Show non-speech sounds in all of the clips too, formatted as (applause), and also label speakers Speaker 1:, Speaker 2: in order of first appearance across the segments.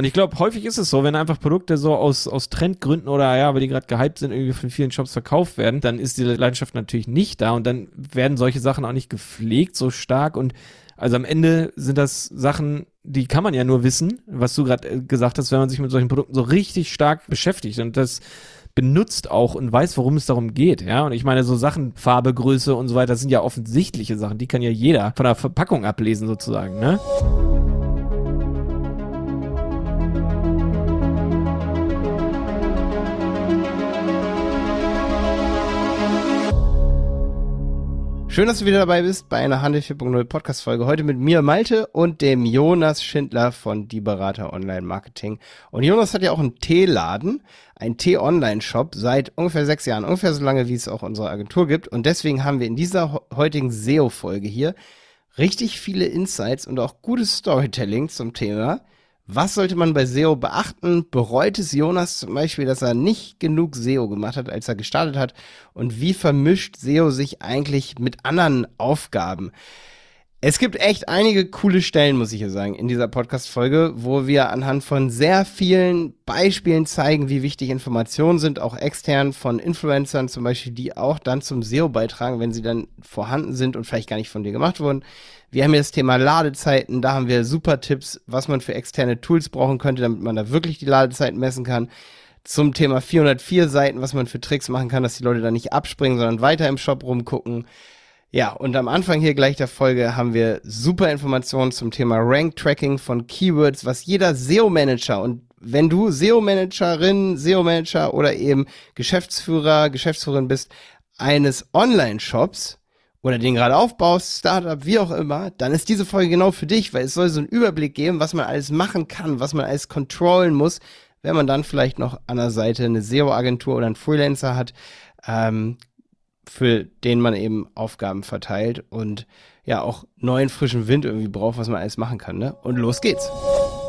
Speaker 1: Und ich glaube, häufig ist es so, wenn einfach Produkte so aus, aus Trendgründen oder ja, weil die gerade gehypt sind, irgendwie von vielen Shops verkauft werden, dann ist diese Leidenschaft natürlich nicht da und dann werden solche Sachen auch nicht gepflegt so stark und also am Ende sind das Sachen, die kann man ja nur wissen, was du gerade äh, gesagt hast, wenn man sich mit solchen Produkten so richtig stark beschäftigt und das benutzt auch und weiß, worum es darum geht, ja. Und ich meine, so Sachen, Farbe, Größe und so weiter, das sind ja offensichtliche Sachen, die kann ja jeder von der Verpackung ablesen sozusagen, ne?
Speaker 2: Schön, dass du wieder dabei bist bei einer Handel 4.0 Podcast Folge. Heute mit mir Malte und dem Jonas Schindler von Die Berater Online Marketing. Und Jonas hat ja auch einen Teeladen, einen Tee-Online-Shop seit ungefähr sechs Jahren, ungefähr so lange, wie es auch unsere Agentur gibt. Und deswegen haben wir in dieser heutigen SEO-Folge hier richtig viele Insights und auch gutes Storytelling zum Thema was sollte man bei SEO beachten? Bereut es Jonas zum Beispiel, dass er nicht genug SEO gemacht hat, als er gestartet hat? Und wie vermischt SEO sich eigentlich mit anderen Aufgaben? Es gibt echt einige coole Stellen, muss ich hier sagen, in dieser Podcast-Folge, wo wir anhand von sehr vielen Beispielen zeigen, wie wichtig Informationen sind, auch extern von Influencern zum Beispiel, die auch dann zum SEO beitragen, wenn sie dann vorhanden sind und vielleicht gar nicht von dir gemacht wurden. Wir haben hier das Thema Ladezeiten, da haben wir super Tipps, was man für externe Tools brauchen könnte, damit man da wirklich die Ladezeiten messen kann. Zum Thema 404 Seiten, was man für Tricks machen kann, dass die Leute da nicht abspringen, sondern weiter im Shop rumgucken. Ja, und am Anfang hier gleich der Folge haben wir super Informationen zum Thema Rank Tracking von Keywords, was jeder SEO-Manager und wenn du SEO-Managerin, SEO-Manager oder eben Geschäftsführer, Geschäftsführerin bist eines Online-Shops, oder den gerade aufbaust, Startup, wie auch immer, dann ist diese Folge genau für dich, weil es soll so einen Überblick geben, was man alles machen kann, was man alles controllen muss, wenn man dann vielleicht noch an der Seite eine SEO-Agentur oder einen Freelancer hat, ähm, für den man eben Aufgaben verteilt und ja auch neuen frischen Wind irgendwie braucht, was man alles machen kann. Ne? Und los geht's.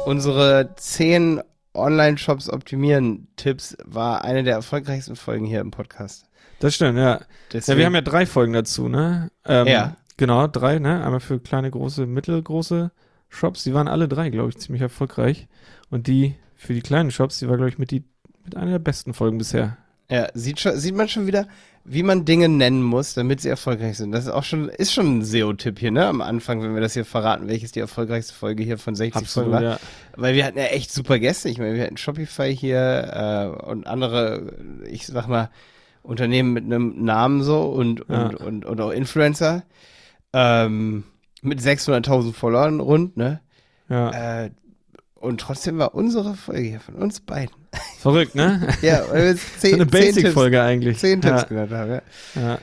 Speaker 2: Unsere zehn Online-Shops optimieren Tipps war eine der erfolgreichsten Folgen hier im Podcast.
Speaker 1: Das stimmt, ja. Deswegen. Ja, wir haben ja drei Folgen dazu, ne? Ähm, ja. Genau, drei, ne? Einmal für kleine, große, mittelgroße Shops. Die waren alle drei, glaube ich, ziemlich erfolgreich. Und die für die kleinen Shops, die war, glaube ich, mit, die, mit einer der besten Folgen bisher.
Speaker 2: Ja, sieht, schon, sieht man schon wieder, wie man Dinge nennen muss, damit sie erfolgreich sind. Das ist auch schon, ist schon ein SEO-Tipp hier, ne? Am Anfang, wenn wir das hier verraten, welches die erfolgreichste Folge hier von 60 Absolut, Folgen war. Ja. Weil wir hatten ja echt super Gäste. Ich meine, wir hatten Shopify hier äh, und andere, ich sag mal, Unternehmen mit einem Namen so und, ja. und, und, und, auch Influencer. Ähm, mit 600.000 Followern rund, ne? Ja. Äh, und trotzdem war unsere Folge hier von uns beiden.
Speaker 1: Verrückt, ne? (laughs)
Speaker 2: ja, weil wir
Speaker 1: zehn, so eine Basic-Folge eigentlich.
Speaker 2: Zehn Tipps ja. genannt haben, ja. ja.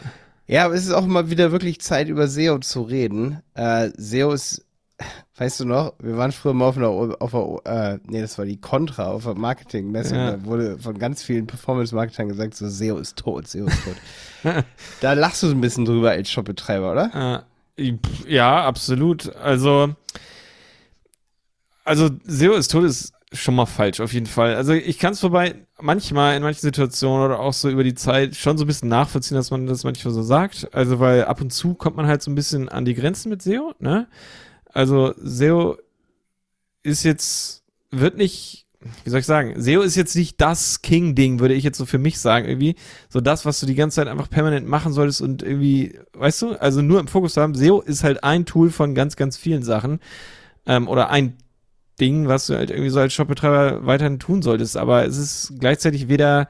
Speaker 2: Ja, aber es ist auch mal wieder wirklich Zeit, über SEO zu reden. Äh, SEO ist Weißt du noch, wir waren früher mal auf einer, auf einer äh, nee, das war die Contra, auf einer Marketingmesse. Ja. Da wurde von ganz vielen Performance-Marketern gesagt, so SEO ist tot, SEO ist tot. (laughs) da lachst du so ein bisschen drüber als Shopbetreiber, oder?
Speaker 1: Äh, ja, absolut. Also, also SEO ist tot ist schon mal falsch, auf jeden Fall. Also ich kann es vorbei manchmal in manchen Situationen oder auch so über die Zeit schon so ein bisschen nachvollziehen, dass man das manchmal so sagt. Also weil ab und zu kommt man halt so ein bisschen an die Grenzen mit SEO, ne? Also SEO ist jetzt, wird nicht, wie soll ich sagen, SEO ist jetzt nicht das King-Ding, würde ich jetzt so für mich sagen, irgendwie. So das, was du die ganze Zeit einfach permanent machen solltest und irgendwie, weißt du, also nur im Fokus haben. SEO ist halt ein Tool von ganz, ganz vielen Sachen. Ähm, oder ein Ding, was du halt irgendwie so als Shopbetreiber weiterhin tun solltest. Aber es ist gleichzeitig weder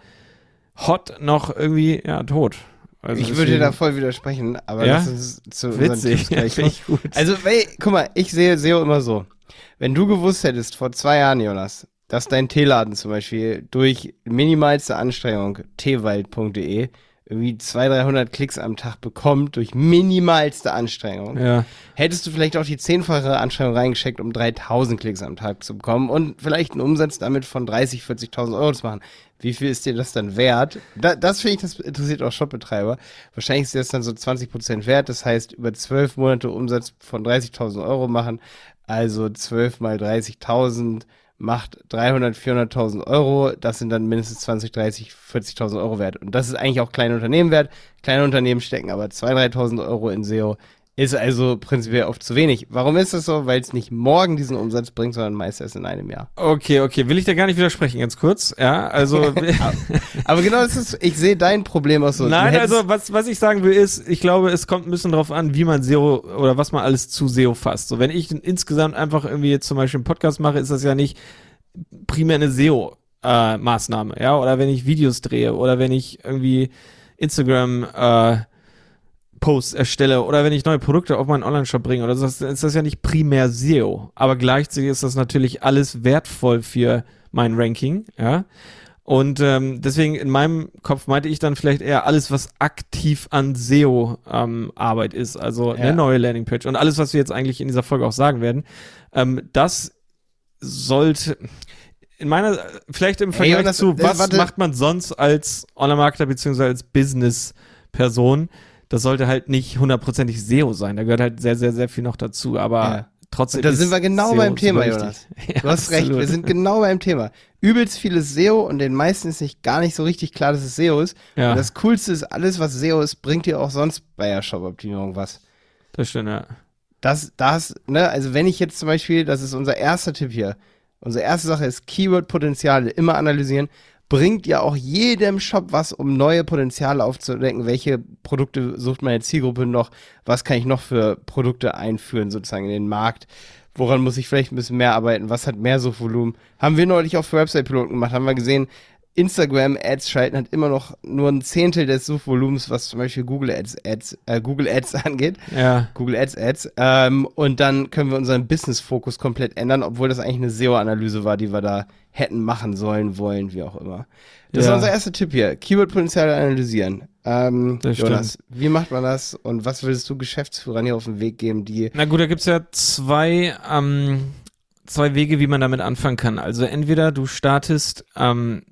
Speaker 1: hot noch irgendwie, ja, tot.
Speaker 2: Also ich würde dir da voll widersprechen, aber
Speaker 1: ja?
Speaker 2: lass uns zu
Speaker 1: Witzig, (laughs)
Speaker 2: ja, ich gut. Also, weil, guck mal, ich sehe SEO immer so. Wenn du gewusst hättest, vor zwei Jahren, Jonas, dass dein Teeladen zum Beispiel durch minimalste Anstrengung, teewald.de, irgendwie 200, 300 Klicks am Tag bekommt durch minimalste Anstrengung,
Speaker 1: ja.
Speaker 2: hättest du vielleicht auch die zehnfache Anstrengung reingeschickt, um 3000 Klicks am Tag zu bekommen und vielleicht einen Umsatz damit von 30, 40.000 Euro zu machen. Wie viel ist dir das dann wert? Da, das finde ich, das interessiert auch Shopbetreiber. Wahrscheinlich ist das dann so 20 Prozent wert. Das heißt, über zwölf Monate Umsatz von 30.000 Euro machen. Also 12 mal 30.000 macht 300, 400.000 Euro. Das sind dann mindestens 20, 30, 40.000 Euro wert. Und das ist eigentlich auch kleine Unternehmen wert. Kleine Unternehmen stecken aber 2.000, 3.000 Euro in SEO. Ist also prinzipiell oft zu wenig. Warum ist das so? Weil es nicht morgen diesen Umsatz bringt, sondern meist erst in einem Jahr.
Speaker 1: Okay, okay. Will ich da gar nicht widersprechen, ganz kurz. Ja, also. (laughs)
Speaker 2: Aber genau das ist, ich sehe dein Problem auch so.
Speaker 1: Nein, also was, was ich sagen will ist, ich glaube, es kommt ein bisschen drauf an, wie man SEO oder was man alles zu SEO fasst. So, wenn ich insgesamt einfach irgendwie jetzt zum Beispiel einen Podcast mache, ist das ja nicht primär eine SEO. Äh, Maßnahme, ja, oder wenn ich Videos drehe oder wenn ich irgendwie Instagram äh, Posts erstelle oder wenn ich neue Produkte auf meinen Online-Shop bringe oder so, ist das ja nicht primär SEO. Aber gleichzeitig ist das natürlich alles wertvoll für mein Ranking, ja. Und ähm, deswegen in meinem Kopf meinte ich dann vielleicht eher alles, was aktiv an SEO-Arbeit ähm, ist, also ja. eine neue Landingpage und alles, was wir jetzt eigentlich in dieser Folge auch sagen werden. Ähm, das sollte in meiner, vielleicht im Vergleich Ey, zu, was warte. macht man sonst als Online-Marketer beziehungsweise als Business-Person? Das sollte halt nicht hundertprozentig SEO sein. Da gehört halt sehr, sehr, sehr viel noch dazu. Aber ja. trotzdem. Und
Speaker 2: da sind wir genau SEO beim Thema, Jonas. (laughs) Ja, du hast absolut. recht, wir sind genau beim Thema. Übelst vieles SEO und den meisten ist nicht gar nicht so richtig klar, dass es SEO ist. Ja. Und das Coolste ist, alles, was SEO ist, bringt dir auch sonst bei der Shop-Optimierung was.
Speaker 1: Das stimmt, ja.
Speaker 2: Das, das, ne, also wenn ich jetzt zum Beispiel, das ist unser erster Tipp hier. Unsere erste Sache ist Keyword-Potenziale immer analysieren bringt ja auch jedem Shop was, um neue Potenziale aufzudenken. Welche Produkte sucht meine Zielgruppe noch? Was kann ich noch für Produkte einführen, sozusagen in den Markt? Woran muss ich vielleicht ein bisschen mehr arbeiten? Was hat mehr Suchvolumen? Haben wir neulich auch für Website-Piloten gemacht, haben wir gesehen, Instagram-Ads schalten hat immer noch nur ein Zehntel des Suchvolumens, was zum Beispiel Google Ads, Ads äh, Google Ads (laughs) angeht.
Speaker 1: Ja.
Speaker 2: Google Ads Ads. Ähm, und dann können wir unseren Business-Fokus komplett ändern, obwohl das eigentlich eine SEO-Analyse war, die wir da hätten machen sollen, wollen, wie auch immer. Das ja. ist unser erster Tipp hier. Keyword-Potenziale analysieren. Ähm, das Jonas, stimmt. wie macht man das und was würdest du Geschäftsführern hier auf den Weg geben, die.
Speaker 1: Na gut, da gibt's ja zwei, ähm, zwei Wege, wie man damit anfangen kann. Also entweder du startest ähm,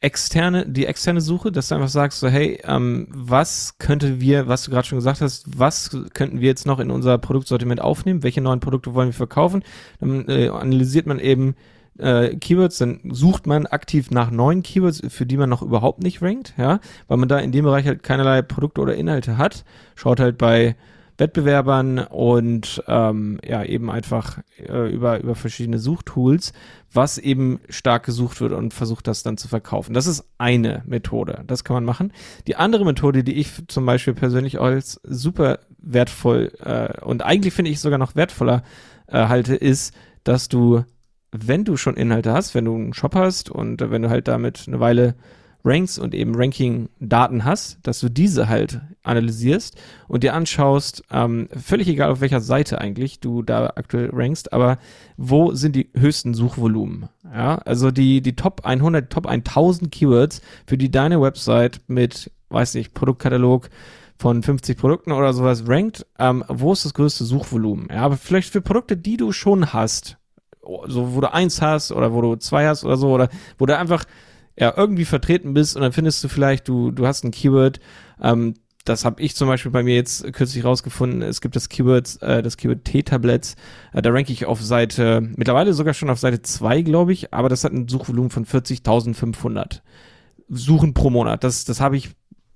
Speaker 1: externe, die externe Suche, dass du einfach sagst, so, hey, ähm, was könnte wir, was du gerade schon gesagt hast, was könnten wir jetzt noch in unser Produktsortiment aufnehmen? Welche neuen Produkte wollen wir verkaufen? Dann äh, analysiert man eben äh, Keywords, dann sucht man aktiv nach neuen Keywords, für die man noch überhaupt nicht rankt, ja, weil man da in dem Bereich halt keinerlei Produkte oder Inhalte hat. Schaut halt bei Wettbewerbern und ähm, ja eben einfach äh, über über verschiedene Suchtools, was eben stark gesucht wird und versucht das dann zu verkaufen. Das ist eine Methode, das kann man machen. Die andere Methode, die ich zum Beispiel persönlich als super wertvoll äh, und eigentlich finde ich sogar noch wertvoller äh, halte, ist, dass du, wenn du schon Inhalte hast, wenn du einen Shop hast und wenn du halt damit eine Weile Ranks und eben Ranking-Daten hast, dass du diese halt analysierst und dir anschaust, ähm, völlig egal auf welcher Seite eigentlich du da aktuell rankst, aber wo sind die höchsten Suchvolumen? Ja, also die, die Top 100, Top 1000 Keywords, für die deine Website mit, weiß nicht, Produktkatalog von 50 Produkten oder sowas rankt, ähm, wo ist das größte Suchvolumen? Ja, aber vielleicht für Produkte, die du schon hast, so wo du eins hast oder wo du zwei hast oder so, oder wo du einfach ja, irgendwie vertreten bist und dann findest du vielleicht, du, du hast ein Keyword, ähm, das habe ich zum Beispiel bei mir jetzt kürzlich rausgefunden. Es gibt das Keyword, äh, das Keyword T-Tablets. Äh, da ranke ich auf Seite, mittlerweile sogar schon auf Seite 2, glaube ich, aber das hat ein Suchvolumen von 40.500 Suchen pro Monat. Das, das habe ich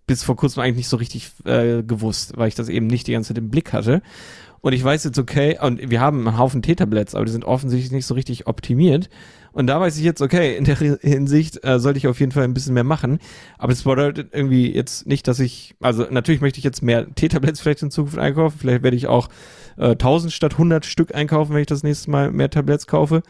Speaker 1: bis vor kurzem eigentlich nicht so richtig äh, gewusst, weil ich das eben nicht die ganze Zeit im Blick hatte. Und ich weiß jetzt, okay, und wir haben einen Haufen T-Tablets, aber die sind offensichtlich nicht so richtig optimiert. Und da weiß ich jetzt, okay, in der Hinsicht äh, sollte ich auf jeden Fall ein bisschen mehr machen. Aber es bedeutet irgendwie jetzt nicht, dass ich, also natürlich möchte ich jetzt mehr T-Tablets vielleicht in Zukunft einkaufen. Vielleicht werde ich auch äh, 1000 statt 100 Stück einkaufen, wenn ich das nächste Mal mehr Tablets kaufe.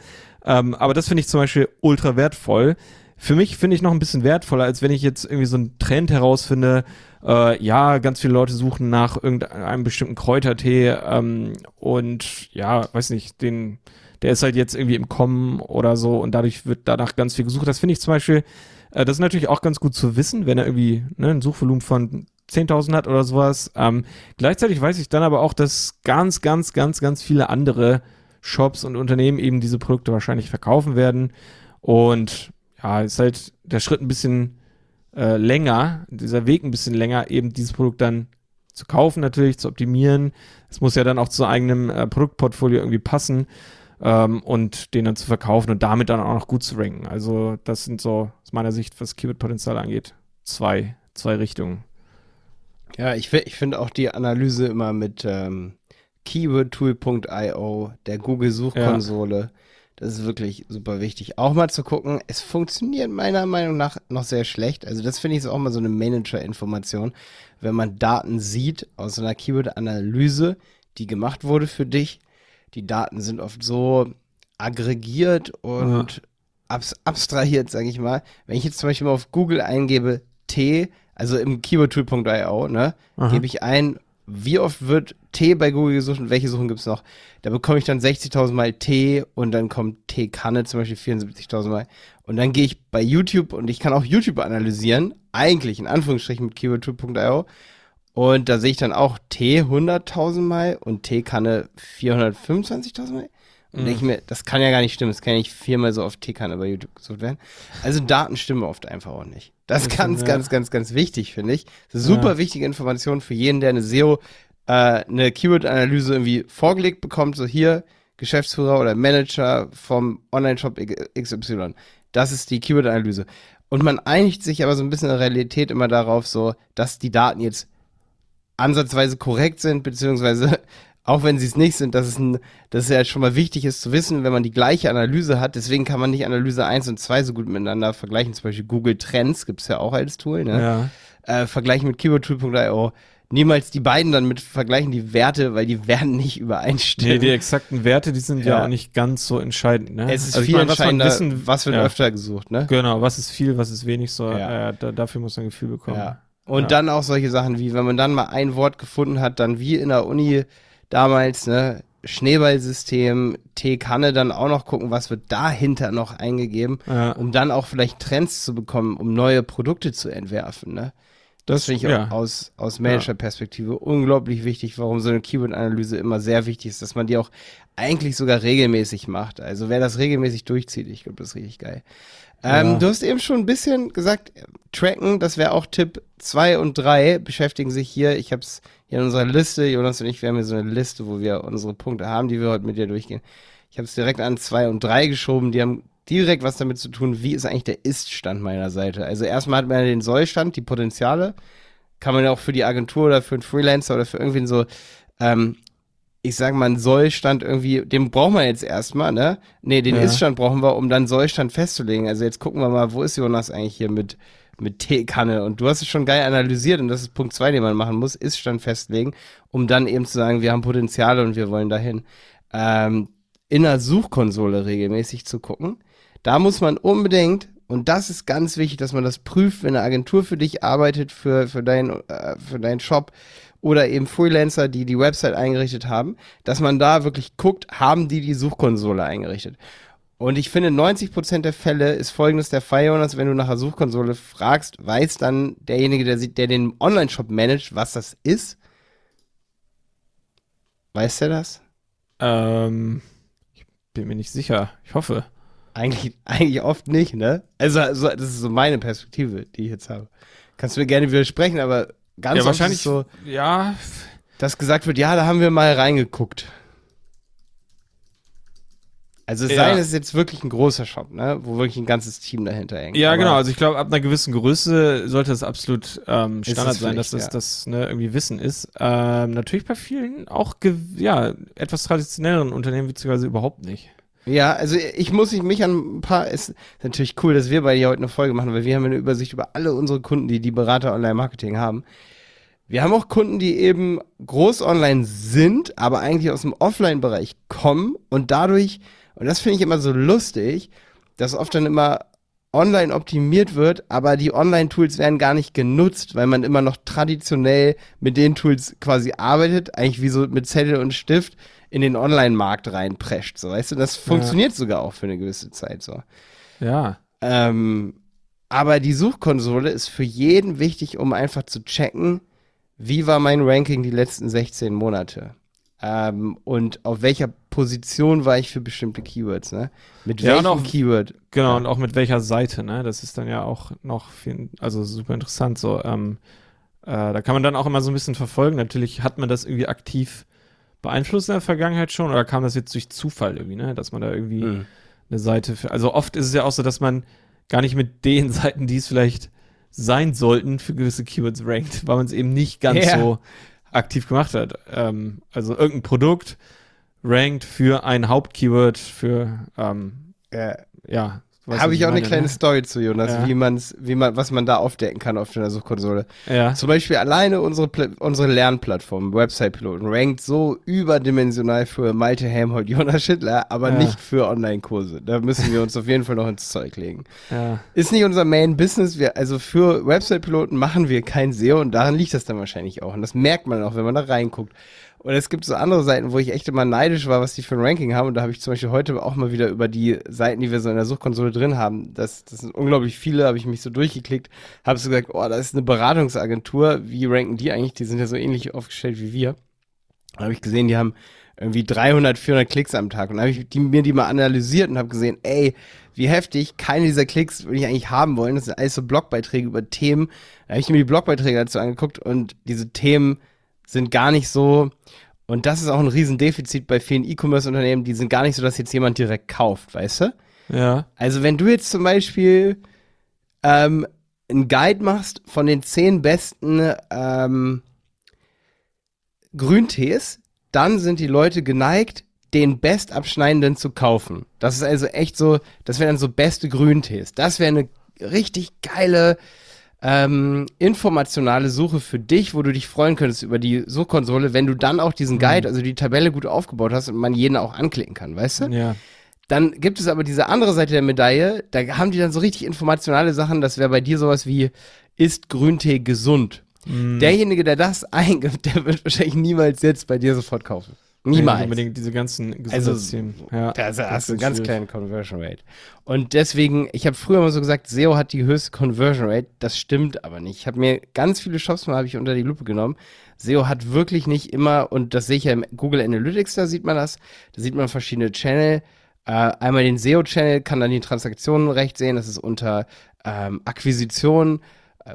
Speaker 1: Ähm, aber das finde ich zum Beispiel ultra wertvoll. Für mich finde ich noch ein bisschen wertvoller, als wenn ich jetzt irgendwie so einen Trend herausfinde, äh, ja, ganz viele Leute suchen nach irgendeinem bestimmten Kräutertee ähm, und ja, weiß nicht, den der ist halt jetzt irgendwie im Kommen oder so und dadurch wird danach ganz viel gesucht. Das finde ich zum Beispiel, äh, das ist natürlich auch ganz gut zu wissen, wenn er irgendwie ne, ein Suchvolumen von 10.000 hat oder sowas. Ähm, gleichzeitig weiß ich dann aber auch, dass ganz, ganz, ganz, ganz viele andere Shops und Unternehmen eben diese Produkte wahrscheinlich verkaufen werden. Und ja, ist halt der Schritt ein bisschen äh, länger, dieser Weg ein bisschen länger, eben dieses Produkt dann zu kaufen natürlich, zu optimieren. Es muss ja dann auch zu eigenem äh, Produktportfolio irgendwie passen ähm, und den dann zu verkaufen und damit dann auch noch gut zu ranken. Also das sind so aus meiner Sicht, was Keyword-Potenzial angeht, zwei, zwei Richtungen.
Speaker 2: Ja, ich, ich finde auch die Analyse immer mit, ähm, keywordtool.io, der Google-Suchkonsole. Ja. Das ist wirklich super wichtig. Auch mal zu gucken, es funktioniert meiner Meinung nach noch sehr schlecht. Also das finde ich auch mal so eine Manager-Information. Wenn man Daten sieht aus einer Keyword-Analyse, die gemacht wurde für dich, die Daten sind oft so aggregiert und ja. abs abstrahiert, sage ich mal. Wenn ich jetzt zum Beispiel mal auf Google eingebe T, also im keywordtool.io, ne, gebe ich ein, wie oft wird T bei Google gesucht und welche Suchen gibt es noch? Da bekomme ich dann 60.000 Mal T und dann kommt T-Kanne zum Beispiel 74.000 Mal. Und dann gehe ich bei YouTube und ich kann auch YouTube analysieren, eigentlich in Anführungsstrichen mit keywordtool.io. Und da sehe ich dann auch T 100.000 Mal und T-Kanne 425.000 Mal. Und mhm. denke ich mir, das kann ja gar nicht stimmen. Das kann ja nicht viermal so oft T-Kanne bei YouTube gesucht werden. Also Daten stimmen oft einfach auch nicht. Das ist ganz, ja. ganz, ganz, ganz wichtig, finde ich. super ja. wichtige Information für jeden, der eine SEO, äh, eine Keyword-Analyse irgendwie vorgelegt bekommt. So hier, Geschäftsführer oder Manager vom Online-Shop XY. Das ist die Keyword-Analyse. Und man einigt sich aber so ein bisschen in der Realität immer darauf, so, dass die Daten jetzt ansatzweise korrekt sind, beziehungsweise (laughs) auch wenn sie es nicht sind, dass es, ein, dass es ja schon mal wichtig ist zu wissen, wenn man die gleiche Analyse hat. Deswegen kann man nicht Analyse 1 und 2 so gut miteinander vergleichen. Zum Beispiel Google Trends gibt es ja auch als Tool. Ne? Ja. Äh, vergleichen mit keywordtool.io. Niemals die beiden dann mit vergleichen die Werte, weil die werden nicht übereinstimmen. Nee,
Speaker 1: die exakten Werte, die sind ja, ja auch nicht ganz so entscheidend. Ne?
Speaker 2: Es ist also viel meine, entscheidender, was, wissen, was wird ja. öfter gesucht. Ne?
Speaker 1: Genau, was ist viel, was ist wenig. So, ja. äh, da, dafür muss man ein Gefühl bekommen. Ja.
Speaker 2: Und ja. dann auch solche Sachen wie, wenn man dann mal ein Wort gefunden hat, dann wie in der Uni damals, ne, Schneeballsystem, T-Kanne dann auch noch gucken, was wird dahinter noch eingegeben, ja. um dann auch vielleicht Trends zu bekommen, um neue Produkte zu entwerfen, ne? Das, das finde ich ja. auch aus, aus Manager-Perspektive unglaublich wichtig, warum so eine Keyword-Analyse immer sehr wichtig ist, dass man die auch eigentlich sogar regelmäßig macht. Also wer das regelmäßig durchzieht, ich glaube, das ist richtig geil. Ähm, Du hast eben schon ein bisschen gesagt, tracken, das wäre auch Tipp 2 und 3, beschäftigen sich hier, ich habe es hier in unserer Liste, Jonas und ich, wir haben hier so eine Liste, wo wir unsere Punkte haben, die wir heute mit dir durchgehen. Ich habe es direkt an 2 und 3 geschoben, die haben direkt was damit zu tun, wie ist eigentlich der Ist-Stand meiner Seite. Also erstmal hat man den Soll-Stand, die Potenziale, kann man ja auch für die Agentur oder für einen Freelancer oder für irgendwen so ähm, ich sag mal, einen Sollstand irgendwie, den brauchen wir jetzt erstmal, ne? Nee, den ja. Iststand brauchen wir, um dann Sollstand festzulegen. Also jetzt gucken wir mal, wo ist Jonas eigentlich hier mit, mit Teekanne? Und du hast es schon geil analysiert und das ist Punkt zwei, den man machen muss, Iststand festlegen, um dann eben zu sagen, wir haben Potenziale und wir wollen dahin. Ähm, in der Suchkonsole regelmäßig zu gucken. Da muss man unbedingt, und das ist ganz wichtig, dass man das prüft, wenn eine Agentur für dich arbeitet, für, für, dein, äh, für deinen Shop oder eben Freelancer, die die Website eingerichtet haben, dass man da wirklich guckt, haben die die Suchkonsole eingerichtet. Und ich finde, 90% der Fälle ist folgendes der Fall, Jonas, wenn du nach der Suchkonsole fragst, weiß dann derjenige, der, der den Online-Shop managt, was das ist? Weiß der das?
Speaker 1: Ähm, ich bin mir nicht sicher. Ich hoffe.
Speaker 2: Eigentlich, eigentlich oft nicht, ne? Also, also, das ist so meine Perspektive, die ich jetzt habe. Kannst du mir gerne widersprechen, aber Ganz
Speaker 1: ja, wahrscheinlich
Speaker 2: so,
Speaker 1: ja.
Speaker 2: Dass gesagt wird, ja, da haben wir mal reingeguckt. Also es ja. sei denn, es ist jetzt wirklich ein großer Shop, ne, wo wirklich ein ganzes Team dahinter hängt.
Speaker 1: Ja, Aber genau. Also ich glaube, ab einer gewissen Größe sollte das absolut ähm, Standard sein, dass das, ja. das ne, irgendwie Wissen ist. Ähm, natürlich bei vielen auch ja etwas traditionelleren Unternehmen beziehungsweise überhaupt nicht.
Speaker 2: Ja, also ich muss mich an ein paar, es ist natürlich cool, dass wir beide hier heute eine Folge machen, weil wir haben eine Übersicht über alle unsere Kunden, die die Berater Online-Marketing haben. Wir haben auch Kunden, die eben groß online sind, aber eigentlich aus dem Offline-Bereich kommen und dadurch, und das finde ich immer so lustig, dass oft dann immer online optimiert wird, aber die Online-Tools werden gar nicht genutzt, weil man immer noch traditionell mit den Tools quasi arbeitet, eigentlich wie so mit Zettel und Stift in den Online-Markt reinprescht, so weißt du, das funktioniert ja. sogar auch für eine gewisse Zeit so.
Speaker 1: Ja.
Speaker 2: Ähm, aber die Suchkonsole ist für jeden wichtig, um einfach zu checken, wie war mein Ranking die letzten 16 Monate. Ähm, und auf welcher Position war ich für bestimmte Keywords, ne? Mit ja, welchem auch, Keyword?
Speaker 1: Genau, und auch mit welcher Seite, ne? Das ist dann ja auch noch viel, also super interessant. So, ähm, äh, da kann man dann auch immer so ein bisschen verfolgen. Natürlich hat man das irgendwie aktiv beeinflusst in der Vergangenheit schon oder kam das jetzt durch Zufall irgendwie, ne? Dass man da irgendwie mhm. eine Seite für. Also oft ist es ja auch so, dass man gar nicht mit den (laughs) Seiten, die es vielleicht sein sollten, für gewisse Keywords rankt, weil man es eben nicht ganz ja. so aktiv gemacht hat. Ähm, also irgendein Produkt rankt für ein Hauptkeyword für ähm,
Speaker 2: Ja.
Speaker 1: ja.
Speaker 2: Habe ich auch eine
Speaker 1: meine,
Speaker 2: kleine
Speaker 1: ne?
Speaker 2: Story zu, Jonas,
Speaker 1: Ja.
Speaker 2: wie man's, wie man, was man da aufdecken kann auf der Suchkonsole.
Speaker 1: Ja.
Speaker 2: Zum Beispiel alleine unsere, unsere Lernplattform, Website-Piloten, rankt so überdimensional für Malte Helmholt, (laughs) Jonas Schindler, aber
Speaker 1: Ja.
Speaker 2: nicht für Online-Kurse. Da müssen wir uns auf jeden Fall noch ins Zeug legen.
Speaker 1: Ja.
Speaker 2: Ist nicht unser Main-Business. Wir, also für Website-Piloten machen wir kein SEO und daran liegt das dann wahrscheinlich auch. Und das merkt man auch, wenn man da reinguckt. Und es gibt so andere Seiten, wo ich echt immer neidisch war, was die für ein Ranking haben. Und da habe ich zum Beispiel heute auch mal wieder über die Seiten, die wir so in der Suchkonsole drin haben. Das, das sind unglaublich viele, habe ich mich so durchgeklickt, habe so gesagt, oh, das ist eine Beratungsagentur. Wie ranken die eigentlich? Die sind ja so ähnlich aufgestellt wie wir. Da habe ich gesehen, die haben irgendwie 300, 400 Klicks am Tag. Und dann habe ich die, mir die mal analysiert und habe gesehen, ey, wie heftig, keine dieser Klicks würde ich eigentlich haben wollen. Das sind alles so Blogbeiträge über Themen. Da habe ich mir die Blogbeiträge dazu angeguckt und diese Themen sind gar nicht so, und das ist auch ein Riesendefizit bei vielen E-Commerce-Unternehmen, die sind gar nicht so, dass jetzt jemand direkt kauft, weißt du?
Speaker 1: Ja.
Speaker 2: Also wenn du jetzt zum Beispiel ähm, einen Guide machst von den zehn besten ähm, Grüntees, dann sind die Leute geneigt, den bestabschneidenden zu kaufen. Das ist also echt so, das wären dann so beste Grüntees. Das wäre eine richtig geile ähm, informationale Suche für dich, wo du dich freuen könntest über die Suchkonsole, wenn du dann auch diesen Guide, also die Tabelle gut aufgebaut hast und man jeden auch anklicken kann, weißt du?
Speaker 1: Ja.
Speaker 2: Dann gibt es aber diese andere Seite der Medaille, da haben die dann so richtig informationale Sachen, das wäre bei dir sowas wie, ist Grüntee gesund?
Speaker 1: Mhm.
Speaker 2: Derjenige, der das (laughs) eingibt, der wird wahrscheinlich niemals jetzt bei dir sofort kaufen. Niemals.
Speaker 1: unbedingt diese ganzen
Speaker 2: Also,
Speaker 1: Gesundheitsthemen. ja.
Speaker 2: Da hast du einen ganz kleinen Conversion Rate. Und deswegen, ich habe früher mal so gesagt, SEO hat die höchste Conversion Rate. Das stimmt aber nicht. Ich habe mir ganz viele Shops mal habe ich unter die Lupe genommen. SEO hat wirklich nicht immer, und das sehe ich ja im Google Analytics, da sieht man das. Da sieht man verschiedene Channel. Äh, einmal den SEO-Channel, kann dann die Transaktionen recht sehen. Das ist unter ähm, Akquisition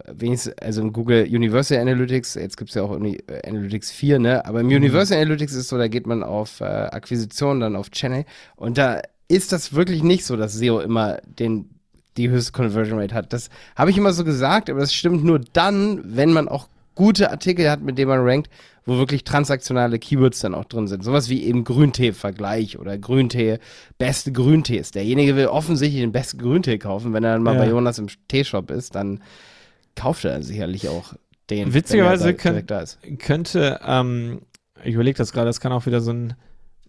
Speaker 2: wenigstens, also im Google Universal Analytics, jetzt gibt's ja auch Uni, äh, Analytics 4, ne? Aber im Universal Analytics ist so, da geht man auf äh, Akquisition, dann auf Channel und da ist das wirklich nicht so, dass SEO immer den die höchste Conversion Rate hat. Das habe ich immer so gesagt, aber das stimmt nur dann, wenn man auch gute Artikel hat, mit denen man rankt, wo wirklich transaktionale Keywords dann auch drin sind. Sowas wie eben Grüntee-Vergleich oder Grüntee, beste Grüntees. Derjenige will offensichtlich den besten Grüntee kaufen. Wenn er dann mal
Speaker 1: Ja.
Speaker 2: bei Jonas im Teeshop ist, dann kauft er sicherlich auch den.
Speaker 1: Witzigerweise
Speaker 2: er ist.
Speaker 1: könnte, ähm, ich überlege das gerade, das kann auch wieder so ein,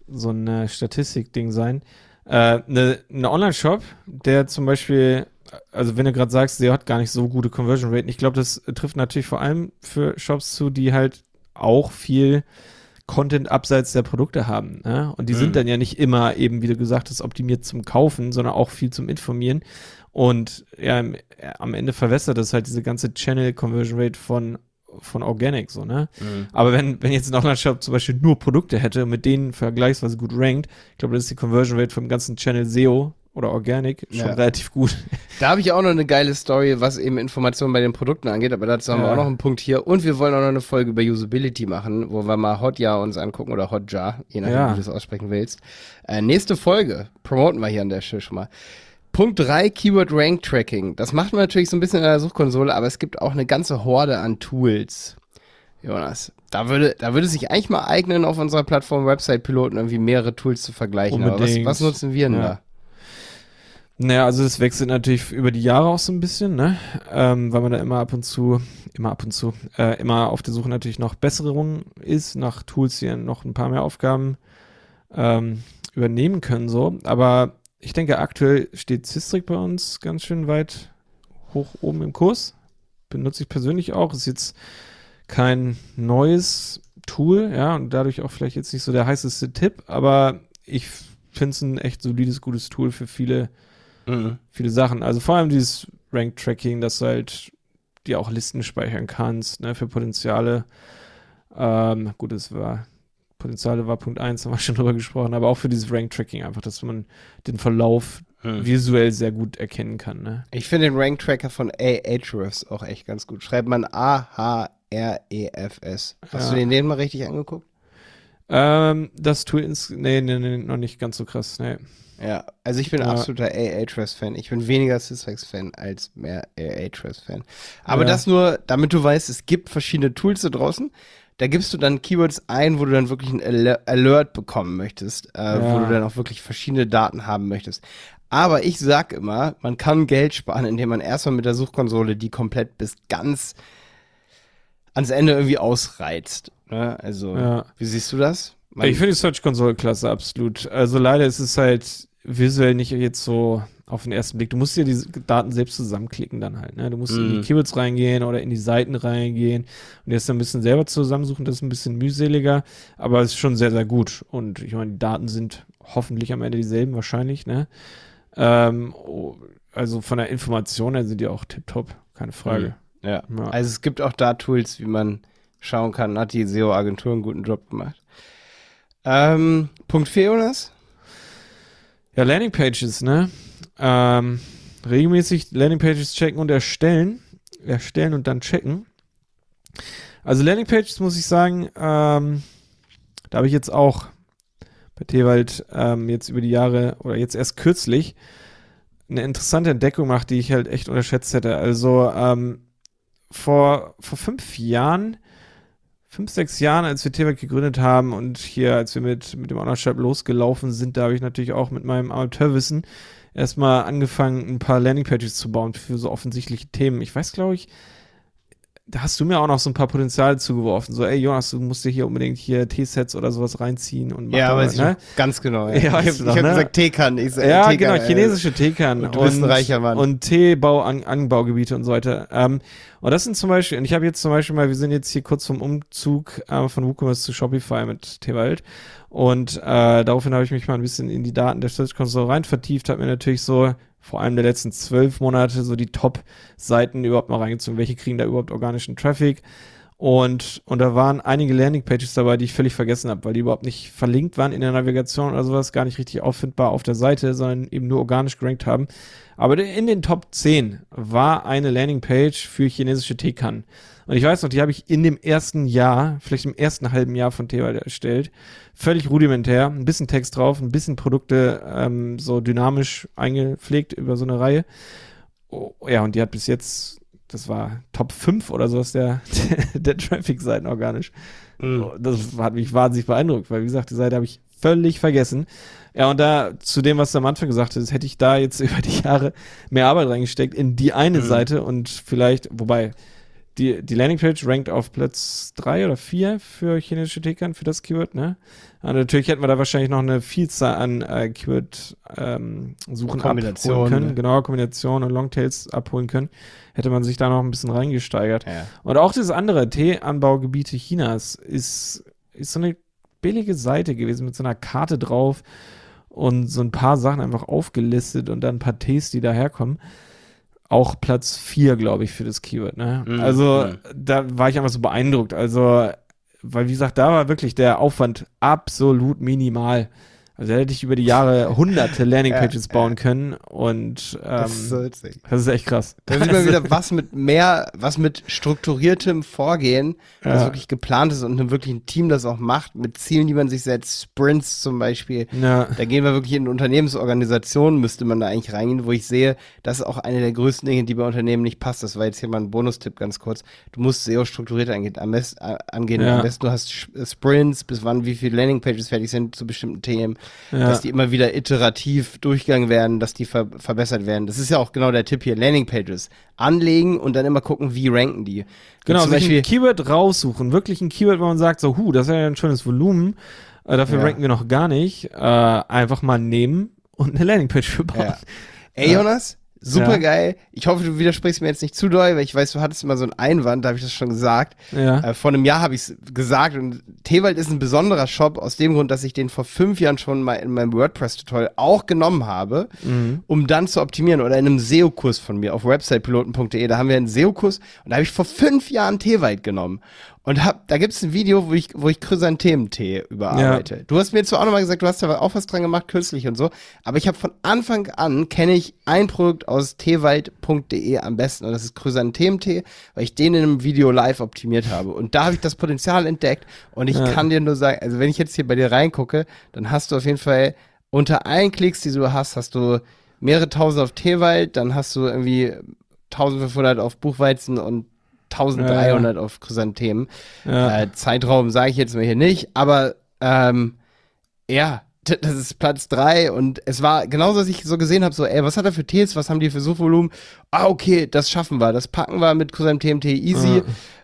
Speaker 1: so ein äh, Statistik-Ding sein. Äh, ne, ein Online-Shop, der zum Beispiel, also wenn du gerade sagst, der hat gar nicht so gute Conversion Raten, ich glaube, das trifft natürlich vor allem für Shops zu, die halt auch viel Content abseits der Produkte haben. Ne? Und die
Speaker 2: Mhm.
Speaker 1: sind dann ja nicht immer eben, wie du gesagt hast, optimiert zum Kaufen, sondern auch viel zum Informieren. Und ja, am Ende verwässert das halt diese ganze Channel Conversion Rate von, von Organic, so, ne? Aber wenn, wenn jetzt ein Online-Shop zum Beispiel nur Produkte hätte, mit denen vergleichsweise gut rankt, ich glaube, das ist die Conversion Rate vom ganzen Channel SEO oder Organic schon
Speaker 2: Ja.
Speaker 1: relativ gut.
Speaker 2: Da habe ich auch noch eine geile Story, was eben Informationen bei den Produkten angeht, aber dazu haben wir
Speaker 1: Ja.
Speaker 2: auch noch einen Punkt hier. Und wir wollen auch noch eine Folge über Usability machen, wo wir mal Hotjar uns angucken oder Hotjar, je nachdem,
Speaker 1: Ja.
Speaker 2: wie du es aussprechen willst. Äh, nächste Folge promoten wir hier an der Stelle schon mal. Punkt 3, Keyword Rank Tracking. Das macht man natürlich so ein bisschen in der Suchkonsole, aber es gibt auch eine ganze Horde an Tools. Jonas, da würde, da würde es sich eigentlich mal eignen, auf unserer Plattform Website Piloten irgendwie mehrere Tools zu vergleichen. Was, was nutzen wir denn
Speaker 1: Ja.
Speaker 2: da?
Speaker 1: Naja, also es wechselt natürlich über die Jahre auch so ein bisschen, ne? Ähm, weil man da immer ab und zu, immer ab und zu, äh, immer auf der Suche natürlich nach Besserungen ist, nach Tools, die noch ein paar mehr Aufgaben ähm, übernehmen können, so. Aber ich denke, aktuell steht Systrix bei uns ganz schön weit hoch oben im Kurs. Benutze ich persönlich auch. Ist jetzt kein neues Tool, ja, und dadurch auch vielleicht jetzt nicht so der heißeste Tipp, aber ich finde es ein echt solides, gutes Tool für viele
Speaker 2: Mhm.
Speaker 1: viele Sachen. Also vor allem dieses Rank-Tracking, dass du halt dir auch Listen speichern kannst, ne, für Potenziale. Ähm, gut, es war, Potenziale war Punkt 1, haben wir schon drüber gesprochen, aber auch für dieses Rank-Tracking einfach, dass man den Verlauf
Speaker 2: Mhm.
Speaker 1: visuell sehr gut erkennen kann, ne.
Speaker 2: Ich finde den Rank-Tracker von Ahrefs auch echt ganz gut. Schreibt man A-H-R-E-F-S. Hast
Speaker 1: Ja.
Speaker 2: du den, den mal richtig angeguckt?
Speaker 1: Ähm, das Tool ins, nee, nee, nee, noch nicht ganz so krass, nee.
Speaker 2: Ja, also ich bin
Speaker 1: Ja.
Speaker 2: absoluter Ahrefs-Fan. Ich bin weniger Systrix-Fan als mehr Ahrefs-Fan. Aber
Speaker 1: Ja.
Speaker 2: das nur, damit du weißt, es gibt verschiedene Tools da draußen. Da gibst du dann Keywords ein, wo du dann wirklich ein Aler Alert bekommen möchtest, äh,
Speaker 1: Ja.
Speaker 2: wo du dann auch wirklich verschiedene Daten haben möchtest. Aber ich sag immer, man kann Geld sparen, indem man erstmal mit der Suchkonsole die komplett bis ganz ans Ende irgendwie ausreizt. Ne? Also,
Speaker 1: Ja.
Speaker 2: wie siehst du das? Man-
Speaker 1: Ich finde die Search Console klasse, absolut. Also leider ist es halt visuell nicht jetzt so auf den ersten Blick. Du musst dir diese Daten selbst zusammenklicken dann halt. Ne? Du musst in
Speaker 2: Mhm.
Speaker 1: die Keywords reingehen oder in die Seiten reingehen und jetzt ein bisschen selber zusammensuchen. Das ist ein bisschen mühseliger, aber es ist schon sehr, sehr gut. Und ich meine, die Daten sind hoffentlich am Ende dieselben wahrscheinlich. Ne? Ähm, oh, also von der Information her sind die auch tipptopp, keine Frage.
Speaker 2: ja.
Speaker 1: Ja.
Speaker 2: Also es gibt auch da Tools, wie man schauen kann, hat die SEO-Agentur einen guten Job gemacht. Ähm, Punkt 4, Jonas?
Speaker 1: Ja, Landingpages, ne? Ähm, regelmäßig Landingpages checken und erstellen. Erstellen und dann checken. Also Landingpages muss ich sagen, ähm, da habe ich jetzt auch bei Tewald ähm, jetzt über die Jahre oder jetzt erst kürzlich eine interessante Entdeckung gemacht, die ich halt echt unterschätzt hätte. Also ähm, vor, vor fünf Jahren, fünf, sechs Jahren, als wir Tewald gegründet haben und hier, als wir mit, mit dem Online-Shop losgelaufen sind, da habe ich natürlich auch mit meinem Amateurwissen erstmal angefangen, ein paar Landingpages zu bauen für so offensichtliche Themen. Ich weiß, glaube ich, da hast du mir auch noch so ein paar Potenziale zugeworfen. So, ey Jonas, du musst dir hier unbedingt hier T-Sets oder sowas reinziehen und
Speaker 2: Ja, weiß ich
Speaker 1: ne?
Speaker 2: noch ganz genau.
Speaker 1: Ja, (laughs)
Speaker 2: ich
Speaker 1: du
Speaker 2: ich habe
Speaker 1: ne?
Speaker 2: gesagt Teekan. Ich sag,
Speaker 1: Ja,
Speaker 2: Teekan,
Speaker 1: genau, chinesische Teekern
Speaker 2: und du bist ein reicher Mann.
Speaker 1: und Teebau, An Anbaugebiete und so weiter. Ähm, und das sind zum Beispiel, und ich habe jetzt zum Beispiel mal, wir sind jetzt hier kurz vom Umzug äh, von WooCommerce zu Shopify mit Tewald und äh, daraufhin habe ich mich mal ein bisschen in die Daten der Search Console rein vertieft, habe mir natürlich so vor allem der letzten zwölf Monate so die Top-Seiten überhaupt mal reingezogen, welche kriegen da überhaupt organischen Traffic. Und, und da waren einige Landingpages dabei, die ich völlig vergessen habe, weil die überhaupt nicht verlinkt waren in der Navigation oder sowas, gar nicht richtig auffindbar auf der Seite, sondern eben nur organisch gerankt haben. Aber in den Top 10 war eine Landingpage für chinesische Teekannen. Und ich weiß noch, die habe ich in dem ersten Jahr, vielleicht im ersten halben Jahr von Tewald erstellt. Völlig rudimentär, ein bisschen Text drauf, ein bisschen Produkte ähm, so dynamisch eingepflegt über so eine Reihe. Oh, ja, und die hat bis jetzt, das war Top 5 oder sowas der, der, (laughs) der Traffic-Seiten organisch.
Speaker 2: Mhm.
Speaker 1: Das hat mich wahnsinnig beeindruckt, weil wie gesagt, die Seite habe ich völlig vergessen. Ja, und da zu dem, was du am Anfang gesagt hast, hätte ich da jetzt (laughs) über die Jahre mehr Arbeit reingesteckt in die eine
Speaker 2: Mhm.
Speaker 1: Seite und vielleicht, wobei die, die Landingpage rankt auf Platz drei oder vier für chinesische Tickern, für das Keyword, ne? Und natürlich hätten wir da wahrscheinlich noch eine Vielzahl an äh, Keyword-Suchen
Speaker 2: Kombinationen,
Speaker 1: abholen können.
Speaker 2: ne?
Speaker 1: Genau, Kombinationen und Longtails abholen können. Hätte man sich da noch ein bisschen reingesteigert.
Speaker 2: Ja.
Speaker 1: Und auch das andere, Teeanbaugebiete Chinas, ist, ist so eine billige Seite gewesen mit so einer Karte drauf und so ein paar Sachen einfach aufgelistet und dann ein paar Tees, die daherkommen. Auch Platz 4, glaube ich, für das Keyword. Ne?
Speaker 2: Mhm,
Speaker 1: Also
Speaker 2: mhm.
Speaker 1: da war ich einfach so beeindruckt. Also, weil wie gesagt, da war wirklich der Aufwand absolut minimal. Also hätte ich über die Jahre hunderte Landingpages
Speaker 2: Ja,
Speaker 1: bauen können und ähm,
Speaker 2: Das ist
Speaker 1: das ist echt krass.
Speaker 2: Da sieht man wieder, was mit mehr, was mit strukturiertem Vorgehen, was
Speaker 1: Ja.
Speaker 2: wirklich geplant ist und einem wirklichen Team das auch macht, mit Zielen, die man sich setzt, Sprints zum Beispiel.
Speaker 1: Ja.
Speaker 2: Da gehen wir wirklich in Unternehmensorganisationen, müsste man da eigentlich reingehen, wo ich sehe, das ist auch eine der größten Dinge, die bei Unternehmen nicht passt. Das war jetzt hier mal ein Bonustipp ganz kurz. Du musst SEO strukturiert angehen. Am besten, äh, angehen. Am besten du hast Sch- Sprints, bis wann wie viele Landingpages fertig sind zu bestimmten Themen,
Speaker 1: Ja.
Speaker 2: dass die immer wieder iterativ durchgegangen werden, dass die ver verbessert werden. Das ist ja auch genau der Tipp hier. Landingpages anlegen und dann immer gucken, wie ranken die.
Speaker 1: Genau,
Speaker 2: zum Beispiel,
Speaker 1: ein Keyword raussuchen. Wirklich ein Keyword, wo man sagt, so, hu, das ist ja ein schönes Volumen. Äh, dafür
Speaker 2: Ja.
Speaker 1: ranken wir noch gar nicht. Äh, einfach mal nehmen und eine Landingpage für bauen.
Speaker 2: Ja. Ey. Jonas, super geil. Ich hoffe, du widersprichst mir jetzt nicht zu doll, weil ich weiß, du hattest immer so einen Einwand, da habe ich das schon gesagt.
Speaker 1: Ja.
Speaker 2: Äh, vor einem Jahr habe ich es gesagt und Tewald ist ein besonderer Shop aus dem Grund, dass ich den vor fünf Jahren schon mal in meinem WordPress-Tutorial auch genommen habe,
Speaker 1: Mhm.
Speaker 2: um dann zu optimieren oder in einem SEO-Kurs von mir auf websitepiloten.de. Da haben wir einen SEO-Kurs und da habe ich vor fünf Jahren Tewald genommen. Und hab, da gibt's ein Video, wo ich, wo ich Chrysanthementee überarbeite. Du hast mir zwar auch nochmal gesagt, du hast da auch was dran gemacht, kürzlich und so, aber ich habe von Anfang an, kenne ich ein Produkt aus teewald.de am besten und das ist Chrysanthementee, weil ich den in einem Video live optimiert habe. Und da habe ich das Potenzial entdeckt und ich
Speaker 1: Ja.
Speaker 2: kann dir nur sagen, also wenn ich jetzt hier bei dir reingucke, dann hast du auf jeden Fall unter allen Klicks, die du hast, hast du mehrere tausend auf Teewald, dann hast du irgendwie 1500 auf Buchweizen und 1300 ja, ja. auf Chrysanthemen.
Speaker 1: Ja.
Speaker 2: Äh, Zeitraum sage ich jetzt mal hier nicht, aber ähm, ja, das ist Platz drei und es war genauso, dass ich so gesehen habe, so, ey, was hat er für Teels, was haben die für Suchvolumen? Ah, okay, das schaffen wir, das packen wir mit Chrysanthemen Tee easy,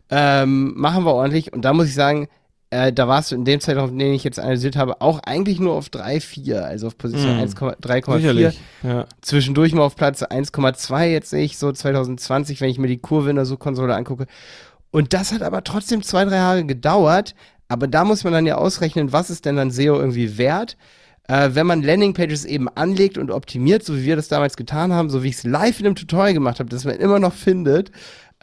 Speaker 2: ähm, machen wir ordentlich und da muss ich sagen, äh, da warst du in dem Zeitraum, den ich jetzt analysiert habe, auch eigentlich nur auf 3, 4, also auf Position mm. 3,4.
Speaker 1: Ja.
Speaker 2: Zwischendurch mal auf Platz 1,2, jetzt sehe ich so 2020, wenn ich mir die Kurve in der Suchkonsole angucke. Und das hat aber trotzdem zwei, drei Jahre gedauert. Aber da muss man dann ja ausrechnen, was ist denn dann SEO irgendwie wert? Äh, wenn man Landingpages eben anlegt und optimiert, so wie wir das damals getan haben, so wie ich es live in einem Tutorial gemacht habe, das man immer noch findet,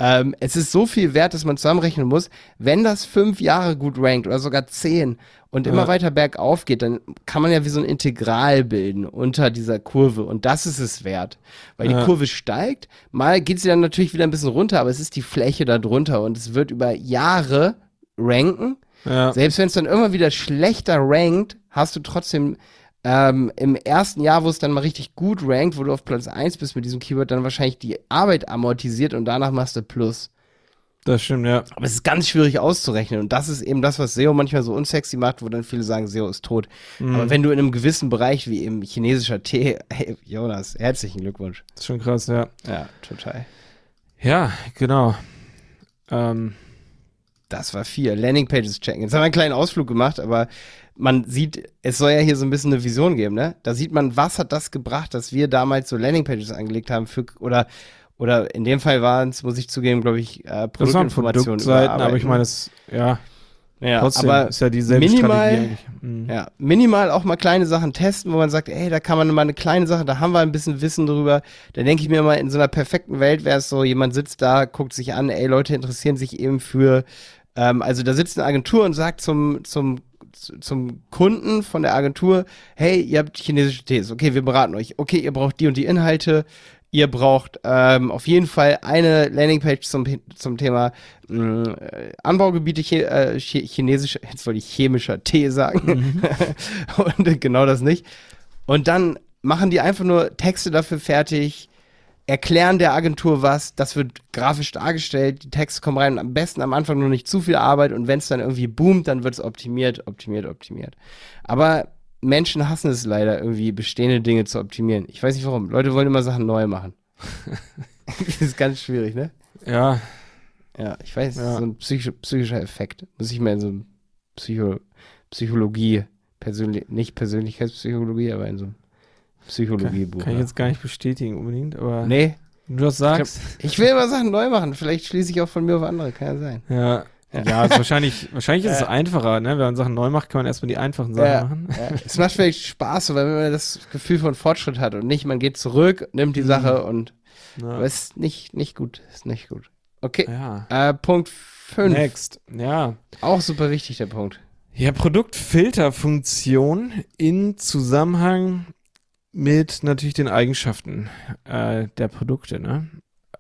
Speaker 2: ähm, es ist so viel wert, dass man zusammenrechnen muss, wenn das fünf Jahre gut rankt oder sogar zehn und immer ja. weiter bergauf geht, dann kann man ja wie so ein Integral bilden unter dieser Kurve und das ist es wert. Weil ja. die Kurve steigt, mal geht sie dann natürlich wieder ein bisschen runter, aber es ist die Fläche da drunter und es wird über Jahre ranken.
Speaker 1: Ja.
Speaker 2: Selbst wenn es dann immer wieder schlechter rankt, hast du trotzdem ähm, im ersten Jahr, wo es dann mal richtig gut rankt, wo du auf Platz 1 bist mit diesem Keyword, dann wahrscheinlich die Arbeit amortisiert und danach machst du Plus.
Speaker 1: Das stimmt, ja.
Speaker 2: Aber es ist ganz schwierig auszurechnen. Und das ist eben das, was SEO manchmal so unsexy macht, wo dann viele sagen, SEO ist tot. Mhm. Aber wenn du in einem gewissen Bereich wie eben chinesischer Tee, (laughs) hey, Jonas, herzlichen Glückwunsch.
Speaker 1: Das ist schon krass, ja.
Speaker 2: Ja, total.
Speaker 1: Ja, genau. Ähm.
Speaker 2: Das war vier. Landingpages checken. Jetzt haben wir einen kleinen Ausflug gemacht, aber man sieht, es soll ja hier so ein bisschen eine Vision geben, ne? Da sieht man, was hat das gebracht, dass wir damals so Landingpages angelegt haben für, oder, oder in dem Fall waren es, muss ich zugeben, glaube ich, äh, Produktinformationen.
Speaker 1: Produktseiten, aber ich meine, es, ja.
Speaker 2: Ja, Trotzdem aber
Speaker 1: ist ja dieselbe
Speaker 2: minimal, mhm. ja, minimal auch mal kleine Sachen testen, wo man sagt, ey, da kann man mal eine kleine Sache, da haben wir ein bisschen Wissen drüber. Da denke ich mir mal, in so einer perfekten Welt wäre es so, jemand sitzt da, guckt sich an, ey, Leute interessieren sich eben für, ähm, also da sitzt eine Agentur und sagt zum, zum zum Kunden von der Agentur, hey, ihr habt chinesische Tees, okay, wir beraten euch, okay, ihr braucht die und die Inhalte, ihr braucht ähm, auf jeden Fall eine Landingpage zum, zum Thema mh, mm, Anbaugebiete Ch äh, chinesische, (laughs) jetzt wollte ich chemischer Tee sagen, mhm. (laughs) und genau das nicht. Und dann machen die einfach nur Texte dafür fertig, erklären der Agentur was, das wird grafisch dargestellt, die Texte kommen rein, am besten am Anfang nur nicht zu viel Arbeit und wenn es dann irgendwie boomt, dann wird es optimiert, optimiert, optimiert. Aber Menschen hassen es leider irgendwie, bestehende Dinge zu optimieren. Ich weiß nicht warum. Leute wollen immer Sachen neu machen. (laughs) das ist ganz schwierig, ne?
Speaker 1: Ja.
Speaker 2: Ja, ich weiß, ja. so ein psychisch, psychischer Effekt. Muss ich mal in so Psycho Psychologie, persönlich, nicht Persönlichkeitspsychologie, aber in so Psychologiebuch.
Speaker 1: Kann, kann ich jetzt gar nicht bestätigen unbedingt, aber.
Speaker 2: Nee.
Speaker 1: Wenn du das sagst.
Speaker 2: Ich, glaub, ich will immer Sachen neu machen. Vielleicht schließe ich auch von mir auf andere. Kann ja sein.
Speaker 1: Ja. Ja, ja also wahrscheinlich, wahrscheinlich ist es einfacher, ne? Wenn man Sachen neu macht, kann man erstmal die einfachen Sachen
Speaker 2: ja,
Speaker 1: machen.
Speaker 2: Ja. Es macht vielleicht Spaß, weil man das Gefühl von Fortschritt hat und nicht, man geht zurück, nimmt die mhm. Sache und ja. aber es ist nicht, nicht gut. Ist nicht gut. Okay.
Speaker 1: Ja.
Speaker 2: Äh, Punkt 5.
Speaker 1: Next. Ja.
Speaker 2: Auch super wichtig, der Punkt.
Speaker 1: Ja, Produktfilterfunktion in Zusammenhang mit natürlich den Eigenschaften äh, der Produkte. Ne?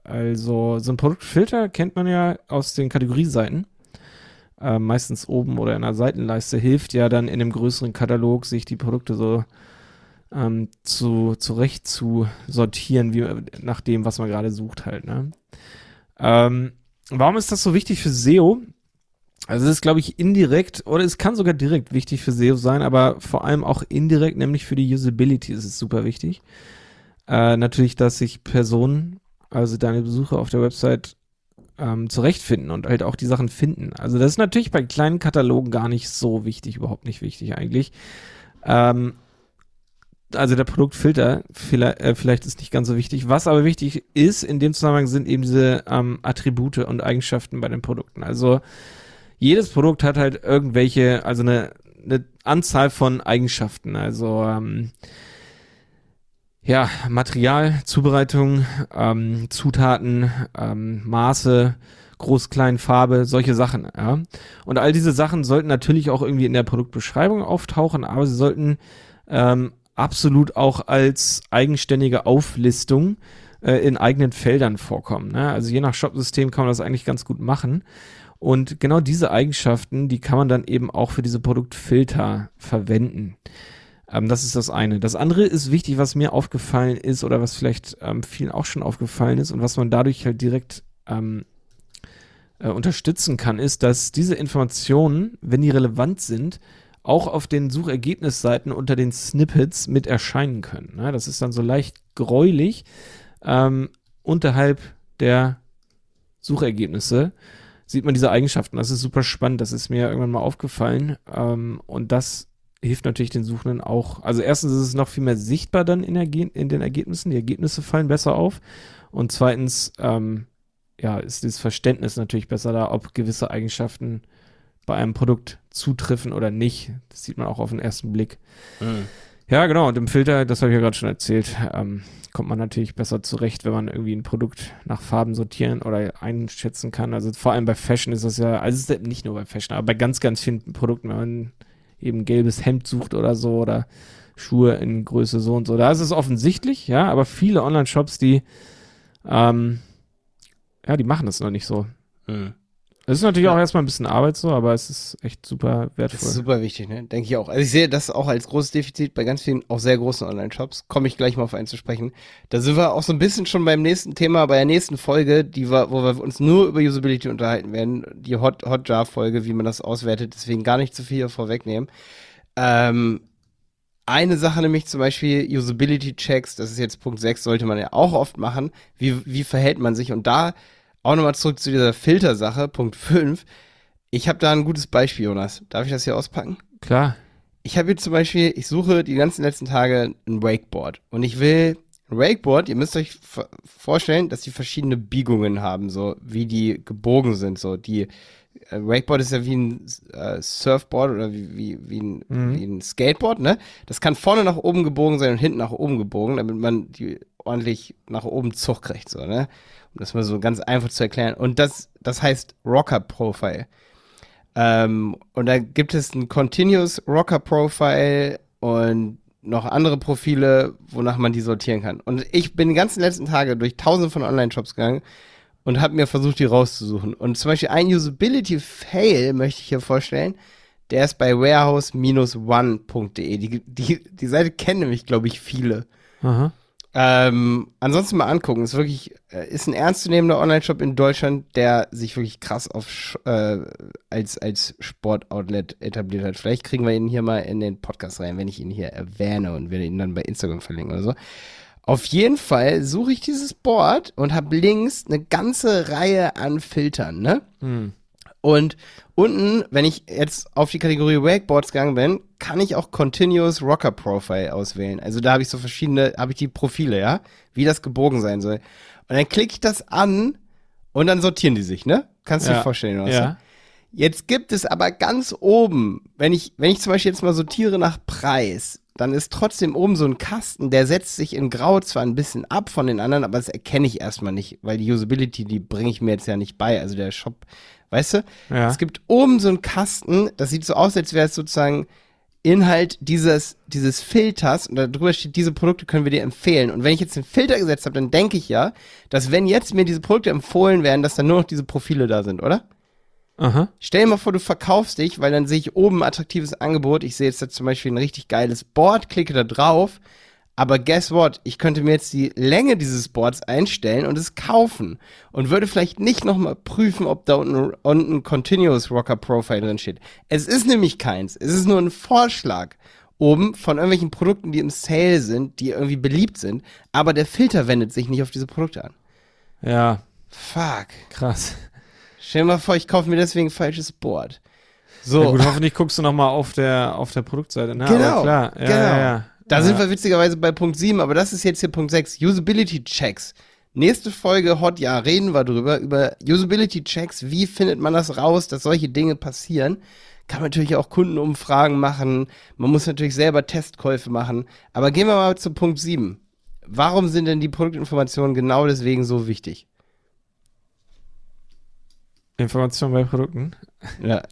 Speaker 1: Also so ein Produktfilter kennt man ja aus den Kategorieseiten. Äh, meistens oben oder in der Seitenleiste hilft ja dann in einem größeren Katalog, sich die Produkte so ähm, zu, zurecht zu sortieren, wie, nach dem, was man gerade sucht halt. Ne? Ähm, warum ist das so wichtig für SEO? Also es ist, glaube ich, indirekt oder es kann sogar direkt wichtig für SEO sein, aber vor allem auch indirekt, nämlich für die Usability ist es super wichtig. Äh, natürlich, dass sich Personen, also deine Besucher auf der Website ähm, zurechtfinden und halt auch die Sachen finden. Also das ist natürlich bei kleinen Katalogen gar nicht so wichtig, überhaupt nicht wichtig eigentlich. Ähm, also der Produktfilter vielleicht, äh, vielleicht ist nicht ganz so wichtig. Was aber wichtig ist in dem Zusammenhang sind eben diese ähm, Attribute und Eigenschaften bei den Produkten. Also jedes Produkt hat halt irgendwelche, also eine, eine Anzahl von Eigenschaften. Also ähm, ja, Material, Zubereitung, ähm, Zutaten, ähm, Maße, Groß, Klein, Farbe, solche Sachen. Ja. Und all diese Sachen sollten natürlich auch irgendwie in der Produktbeschreibung auftauchen, aber sie sollten ähm, absolut auch als eigenständige Auflistung äh, in eigenen Feldern vorkommen. Ne? Also je nach Shop-System kann man das eigentlich ganz gut machen. Und genau diese Eigenschaften, die kann man dann eben auch für diese Produktfilter verwenden. Ähm, das ist das eine. Das andere ist wichtig, was mir aufgefallen ist oder was vielleicht ähm, vielen auch schon aufgefallen ist und was man dadurch halt direkt ähm, äh, unterstützen kann, ist, dass diese Informationen, wenn die relevant sind, auch auf den Suchergebnisseiten unter den Snippets mit erscheinen können. Ne? Das ist dann so leicht gräulich ähm, unterhalb der Suchergebnisse sieht man diese Eigenschaften. Das ist super spannend. Das ist mir irgendwann mal aufgefallen. Ähm, und das hilft natürlich den Suchenden auch. Also erstens ist es noch viel mehr sichtbar dann in, in den Ergebnissen. Die Ergebnisse fallen besser auf. Und zweitens, ähm, ja, ist das Verständnis natürlich besser da, ob gewisse Eigenschaften bei einem Produkt zutreffen oder nicht. Das sieht man auch auf den ersten Blick. Mhm. Ja, genau. Und im Filter, das habe ich ja gerade schon erzählt, ähm, kommt man natürlich besser zurecht, wenn man irgendwie ein Produkt nach Farben sortieren oder einschätzen kann. Also vor allem bei Fashion ist das ja, also ist nicht nur bei Fashion, aber bei ganz, ganz vielen Produkten, wenn man eben gelbes Hemd sucht oder so oder Schuhe in Größe so und so. Da ist es offensichtlich, ja, aber viele Online-Shops, die, ähm, ja, die machen das noch nicht so. Mhm. Es ist natürlich ja. auch erstmal ein bisschen Arbeit so, aber es ist echt super wertvoll. Das ist
Speaker 2: super wichtig, ne? Denke ich auch. Also ich sehe das auch als großes Defizit bei ganz vielen, auch sehr großen Online-Shops. Komme ich gleich mal auf einen zu sprechen. Da sind wir auch so ein bisschen schon beim nächsten Thema, bei der nächsten Folge, die wir, wo wir uns nur über Usability unterhalten werden. Die Hot, Hot Jar-Folge, wie man das auswertet. Deswegen gar nicht zu viel vorwegnehmen. Ähm, eine Sache nämlich zum Beispiel Usability-Checks, das ist jetzt Punkt 6, sollte man ja auch oft machen. Wie, wie verhält man sich? Und da auch nochmal zurück zu dieser Filtersache, Punkt 5. Ich habe da ein gutes Beispiel, Jonas. Darf ich das hier auspacken?
Speaker 1: Klar.
Speaker 2: Ich habe jetzt zum Beispiel, ich suche die ganzen letzten Tage ein Wakeboard und ich will Wakeboard, ihr müsst euch vorstellen, dass die verschiedene Biegungen haben, so wie die gebogen sind, so die äh, Wakeboard ist ja wie ein äh, Surfboard oder wie, wie, wie, ein, mhm. wie ein Skateboard, ne? Das kann vorne nach oben gebogen sein und hinten nach oben gebogen, damit man die ordentlich nach oben Zug kriegt, so, ne? Um das mal so ganz einfach zu erklären. Und das, das heißt Rocker Profile. Ähm, und da gibt es ein Continuous Rocker Profile und noch andere Profile, wonach man die sortieren kann. Und ich bin die ganzen letzten Tage durch tausende von Online-Shops gegangen und habe mir versucht, die rauszusuchen. Und zum Beispiel ein Usability-Fail möchte ich hier vorstellen. Der ist bei warehouse-one.de. Die, die, die Seite kennen nämlich, glaube ich, viele. Aha. Ähm, ansonsten mal angucken. Ist wirklich, äh, ist ein ernstzunehmender Online-Shop in Deutschland, der sich wirklich krass auf äh, als, als Sportoutlet etabliert hat. Vielleicht kriegen wir ihn hier mal in den Podcast rein, wenn ich ihn hier erwähne und werde ihn dann bei Instagram verlinken oder so. Auf jeden Fall suche ich dieses Board und habe links eine ganze Reihe an Filtern, ne? Hm. Und unten, wenn ich jetzt auf die Kategorie Wakeboards gegangen bin, kann ich auch Continuous Rocker Profile auswählen. Also da habe ich so verschiedene, habe ich die Profile, ja, wie das gebogen sein soll. Und dann klicke ich das an und dann sortieren die sich, ne? Kannst du ja. dir vorstellen, was? Ja. Jetzt gibt es aber ganz oben, wenn ich, wenn ich zum Beispiel jetzt mal sortiere nach Preis, dann ist trotzdem oben so ein Kasten, der setzt sich in Grau zwar ein bisschen ab von den anderen, aber das erkenne ich erstmal nicht, weil die Usability, die bringe ich mir jetzt ja nicht bei. Also der Shop Weißt du? Ja. Es gibt oben so einen Kasten, das sieht so aus, als wäre es sozusagen Inhalt dieses, dieses Filters und darüber steht, diese Produkte können wir dir empfehlen. Und wenn ich jetzt den Filter gesetzt habe, dann denke ich ja, dass wenn jetzt mir diese Produkte empfohlen werden, dass dann nur noch diese Profile da sind, oder? Aha. Stell dir mal vor, du verkaufst dich, weil dann sehe ich oben ein attraktives Angebot. Ich sehe jetzt da zum Beispiel ein richtig geiles Board, klicke da drauf aber guess what? Ich könnte mir jetzt die Länge dieses Boards einstellen und es kaufen und würde vielleicht nicht nochmal prüfen, ob da unten, unten Continuous Rocker Profile drin steht. Es ist nämlich keins. Es ist nur ein Vorschlag oben von irgendwelchen Produkten, die im Sale sind, die irgendwie beliebt sind, aber der Filter wendet sich nicht auf diese Produkte an.
Speaker 1: Ja.
Speaker 2: Fuck.
Speaker 1: Krass.
Speaker 2: Stell dir mal vor, ich kaufe mir deswegen ein falsches Board.
Speaker 1: So. Ja gut, hoffentlich guckst du nochmal auf der, auf der Produktseite, ne?
Speaker 2: Genau.
Speaker 1: Klar.
Speaker 2: Ja, genau. Ja, ja. Da ja. sind wir witzigerweise bei Punkt 7, aber das ist jetzt hier Punkt 6. Usability Checks. Nächste Folge Hot Ja reden wir drüber, über Usability Checks. Wie findet man das raus, dass solche Dinge passieren? Kann man natürlich auch Kundenumfragen machen. Man muss natürlich selber Testkäufe machen. Aber gehen wir mal zu Punkt 7. Warum sind denn die Produktinformationen genau deswegen so wichtig?
Speaker 1: Informationen bei Produkten?
Speaker 2: Ja.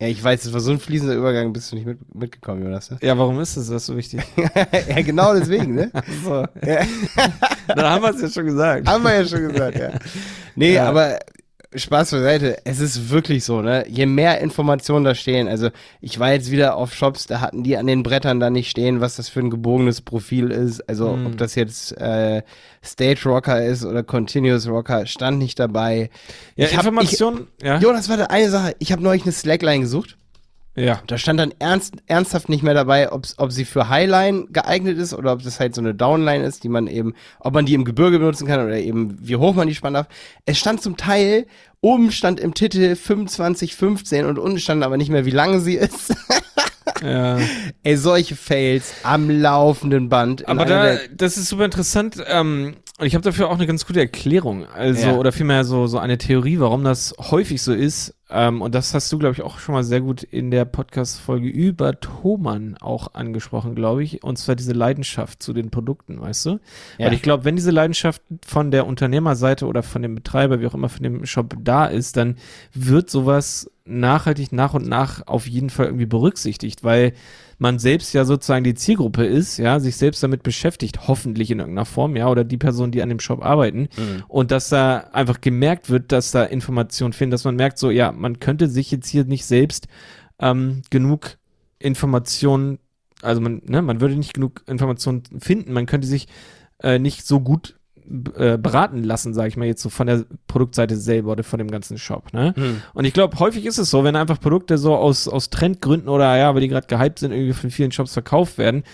Speaker 2: Ja, ich weiß, es war so ein fließender Übergang, bist du nicht mit, mitgekommen, Jonas. Ne?
Speaker 1: Ja, warum ist das, das so wichtig? (laughs)
Speaker 2: ja, genau deswegen, ne? (laughs) so.
Speaker 1: Ja. (laughs) Dann haben wir es ja schon gesagt.
Speaker 2: Haben wir ja schon gesagt, ja. Nee, ja. aber Spaß beiseite, es ist wirklich so, ne? Je mehr Informationen da stehen, also ich war jetzt wieder auf Shops, da hatten die an den Brettern da nicht stehen, was das für ein gebogenes Profil ist. Also
Speaker 1: Hm.
Speaker 2: ob das jetzt äh, Stage Rocker ist oder Continuous Rocker, stand nicht dabei.
Speaker 1: Ja,
Speaker 2: ich hab-
Speaker 1: Information, ja.
Speaker 2: Jo, das war eine Sache. Ich habe neulich eine Slackline gesucht.
Speaker 1: Ja.
Speaker 2: Da stand dann ernst, ernsthaft nicht mehr dabei, ob's, ob sie für Highline geeignet ist oder ob das halt so eine Downline ist, die man eben, ob man die im Gebirge benutzen kann oder eben wie hoch man die spannen darf. Es stand zum Teil, oben stand im Titel 2515 und unten stand aber nicht mehr, wie lange sie ist. (laughs)
Speaker 1: ja.
Speaker 2: Ey, solche Fails am laufenden Band.
Speaker 1: Aber da, das ist super interessant. Ähm, und ich habe dafür auch eine ganz gute Erklärung. Also,
Speaker 2: Ja.
Speaker 1: oder vielmehr so, so eine Theorie, warum das häufig so ist. Ähm, und das hast du, glaube ich, auch schon mal sehr gut in der Podcast-Folge über Thomann auch angesprochen, glaube ich. Und zwar diese Leidenschaft zu den Produkten, weißt du?
Speaker 2: Ja.
Speaker 1: Weil ich glaube, wenn diese Leidenschaft von der Unternehmerseite oder von dem Betreiber, wie auch immer, von dem Shop da ist, dann wird sowas nachhaltig nach und nach auf jeden Fall irgendwie berücksichtigt, weil man selbst ja sozusagen die Zielgruppe ist, ja, sich selbst damit beschäftigt, hoffentlich in irgendeiner Form, ja, oder die Personen, die an dem Shop arbeiten
Speaker 2: Mhm.
Speaker 1: und dass da einfach gemerkt wird, dass da Informationen finden, dass man merkt, so, ja, man könnte sich jetzt hier nicht selbst ähm, genug Informationen, also man, ne, man würde nicht genug Informationen finden, man könnte sich äh, nicht so gut äh, beraten lassen, sage ich mal jetzt so von der Produktseite selber oder von dem ganzen Shop, ne?
Speaker 2: Mhm.
Speaker 1: Und ich glaube, häufig ist es so, wenn einfach Produkte so aus, aus Trendgründen oder ja, weil die gerade gehypt sind, irgendwie von vielen Shops verkauft werden,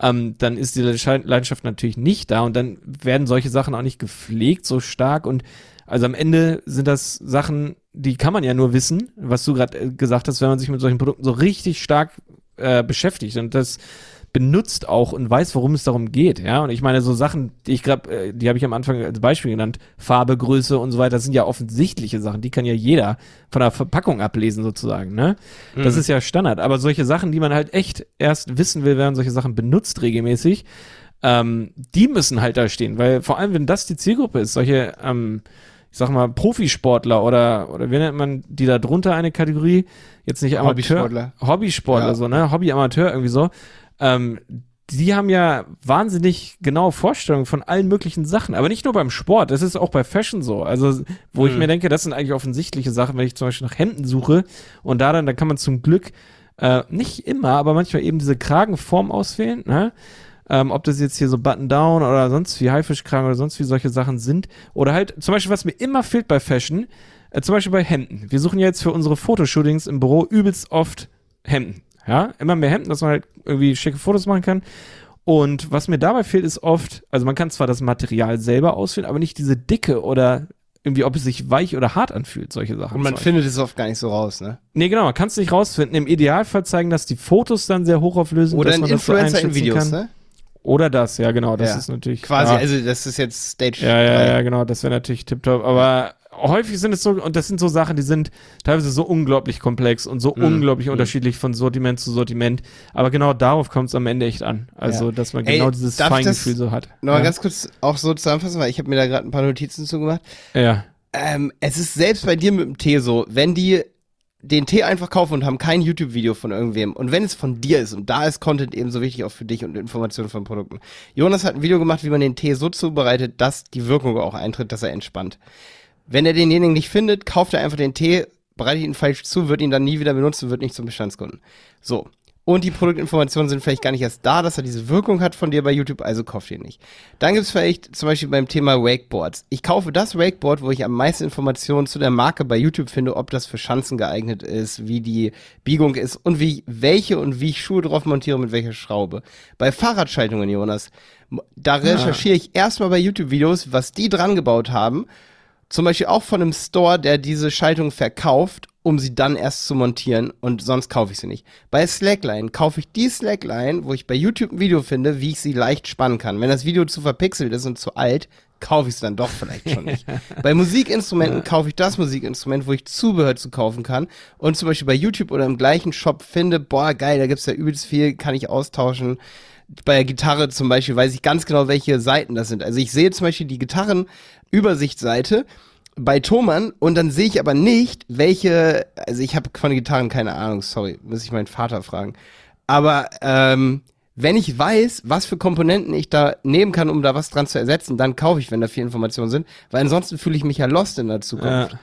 Speaker 1: ähm, dann ist die Leidenschaft Leidenschaft natürlich nicht da und dann werden solche Sachen auch nicht gepflegt so stark und also am Ende sind das Sachen, die kann man ja nur wissen, was du gerade äh, gesagt hast, wenn man sich mit solchen Produkten so richtig stark äh, beschäftigt und das benutzt auch und weiß, worum es darum geht, ja. Und ich meine, so Sachen, die ich gerade, äh, die habe ich am Anfang als Beispiel genannt, Farbe, Größe und so weiter, das sind ja offensichtliche Sachen, die kann ja jeder von der Verpackung ablesen sozusagen, ne? Das
Speaker 2: Mhm.
Speaker 1: ist ja Standard. Aber solche Sachen, die man halt echt erst wissen will, wenn man solche Sachen benutzt regelmäßig, ähm, die müssen halt da stehen, weil vor allem, wenn das die Zielgruppe ist, solche, ähm, ich sag mal, Profisportler oder, oder wie nennt man die da drunter eine Kategorie? Jetzt nicht Amateur.
Speaker 2: Hobbysportler.
Speaker 1: Hobbysportler,
Speaker 2: Ja.
Speaker 1: so, ne? Hobby-Amateur irgendwie so. Ähm, die haben ja wahnsinnig genaue Vorstellungen von allen möglichen Sachen, aber nicht nur beim Sport, das ist auch bei Fashion so. Also, wo ich
Speaker 2: Mhm.
Speaker 1: mir denke, das sind eigentlich offensichtliche Sachen, wenn ich zum Beispiel nach Hemden suche und da dann, da kann man zum Glück äh, nicht immer, aber manchmal eben diese Kragenform auswählen, ne? Ähm, ob das jetzt hier so Button-Down oder sonst wie Haifischkragen oder sonst wie solche Sachen sind. Oder halt, zum Beispiel, was mir immer fehlt bei Fashion, äh, zum Beispiel bei Hemden. Wir suchen ja jetzt für unsere Fotoshootings im Büro übelst oft Hemden. Ja, immer mehr Hemden, dass man halt irgendwie schicke Fotos machen kann. Und was mir dabei fehlt, ist oft, also man kann zwar das Material selber auswählen, aber nicht diese Dicke oder irgendwie, ob es sich weich oder hart anfühlt, solche Sachen.
Speaker 2: Und man findet es oft gar nicht so raus, ne?
Speaker 1: Nee, genau, man kann es nicht rausfinden. Im Idealfall zeigen das die Fotos dann sehr hochauflösend,
Speaker 2: Oder
Speaker 1: dass
Speaker 2: ein
Speaker 1: man das so
Speaker 2: Influencer in Videos,
Speaker 1: kann.
Speaker 2: ne?
Speaker 1: Oder das, ja, genau, das
Speaker 2: Ja.
Speaker 1: ist natürlich
Speaker 2: Quasi,
Speaker 1: ja,
Speaker 2: also das ist jetzt Stage
Speaker 1: ja, ja, ja, genau, das wäre natürlich tipptopp, aber häufig sind es so, und das sind so Sachen, die sind teilweise so unglaublich komplex und so
Speaker 2: Mhm.
Speaker 1: unglaublich
Speaker 2: Mhm.
Speaker 1: unterschiedlich von Sortiment zu Sortiment, aber genau darauf kommt es am Ende echt an. Also,
Speaker 2: Ja.
Speaker 1: dass man
Speaker 2: Ey,
Speaker 1: genau dieses
Speaker 2: ich das
Speaker 1: Feingefühl so hat.
Speaker 2: Noch mal
Speaker 1: ja.
Speaker 2: ganz kurz auch so zusammenfassen, weil ich habe mir da gerade ein paar Notizen zugemacht.
Speaker 1: ja.
Speaker 2: Ähm, es ist selbst bei dir mit dem Tee so, wenn die den Tee einfach kaufen und haben kein YouTube-Video von irgendwem und wenn es von dir ist und da ist Content eben so wichtig auch für dich und Informationen von Produkten. Jonas hat ein Video gemacht, wie man den Tee so zubereitet, dass die Wirkung auch eintritt, dass er entspannt. Wenn er denjenigen nicht findet, kauft er einfach den Tee, bereitet ihn falsch zu, wird ihn dann nie wieder benutzen, wird nicht zum Bestandskunden. So. Und die Produktinformationen sind vielleicht gar nicht erst da, dass er diese Wirkung hat von dir bei YouTube, also kauft ihr nicht. Dann gibt's vielleicht zum Beispiel beim Thema Wakeboards. Ich kaufe das Wakeboard, wo ich am meisten Informationen zu der Marke bei YouTube finde, ob das für Schanzen geeignet ist, wie die Biegung ist und wie, welche und wie ich Schuhe drauf montiere mit welcher Schraube. Bei Fahrradschaltungen, Jonas, da recherchiere ich erstmal bei YouTube-Videos, was die dran gebaut haben zum Beispiel auch von einem Store, der diese Schaltung verkauft, um sie dann erst zu montieren und sonst kaufe ich sie nicht. Bei Slackline kaufe ich die Slackline, wo ich bei YouTube ein Video finde, wie ich sie leicht spannen kann. Wenn das Video zu verpixelt ist und zu alt, kaufe ich es dann doch vielleicht schon nicht. (laughs) bei Musikinstrumenten kaufe ich das Musikinstrument, wo ich Zubehör zu kaufen kann und zum Beispiel bei YouTube oder im gleichen Shop finde, boah geil, da gibt's ja übelst viel, kann ich austauschen bei der Gitarre zum Beispiel weiß ich ganz genau, welche Seiten das sind. Also ich sehe zum Beispiel die Gitarrenübersichtsseite bei Thomann und dann sehe ich aber nicht, welche, also ich habe von Gitarren keine Ahnung, sorry, muss ich meinen Vater fragen. Aber ähm, wenn ich weiß, was für Komponenten ich da nehmen kann, um da was dran zu ersetzen, dann kaufe ich, wenn da viel Informationen sind, weil ansonsten fühle ich mich ja lost in der Zukunft.
Speaker 1: Ja.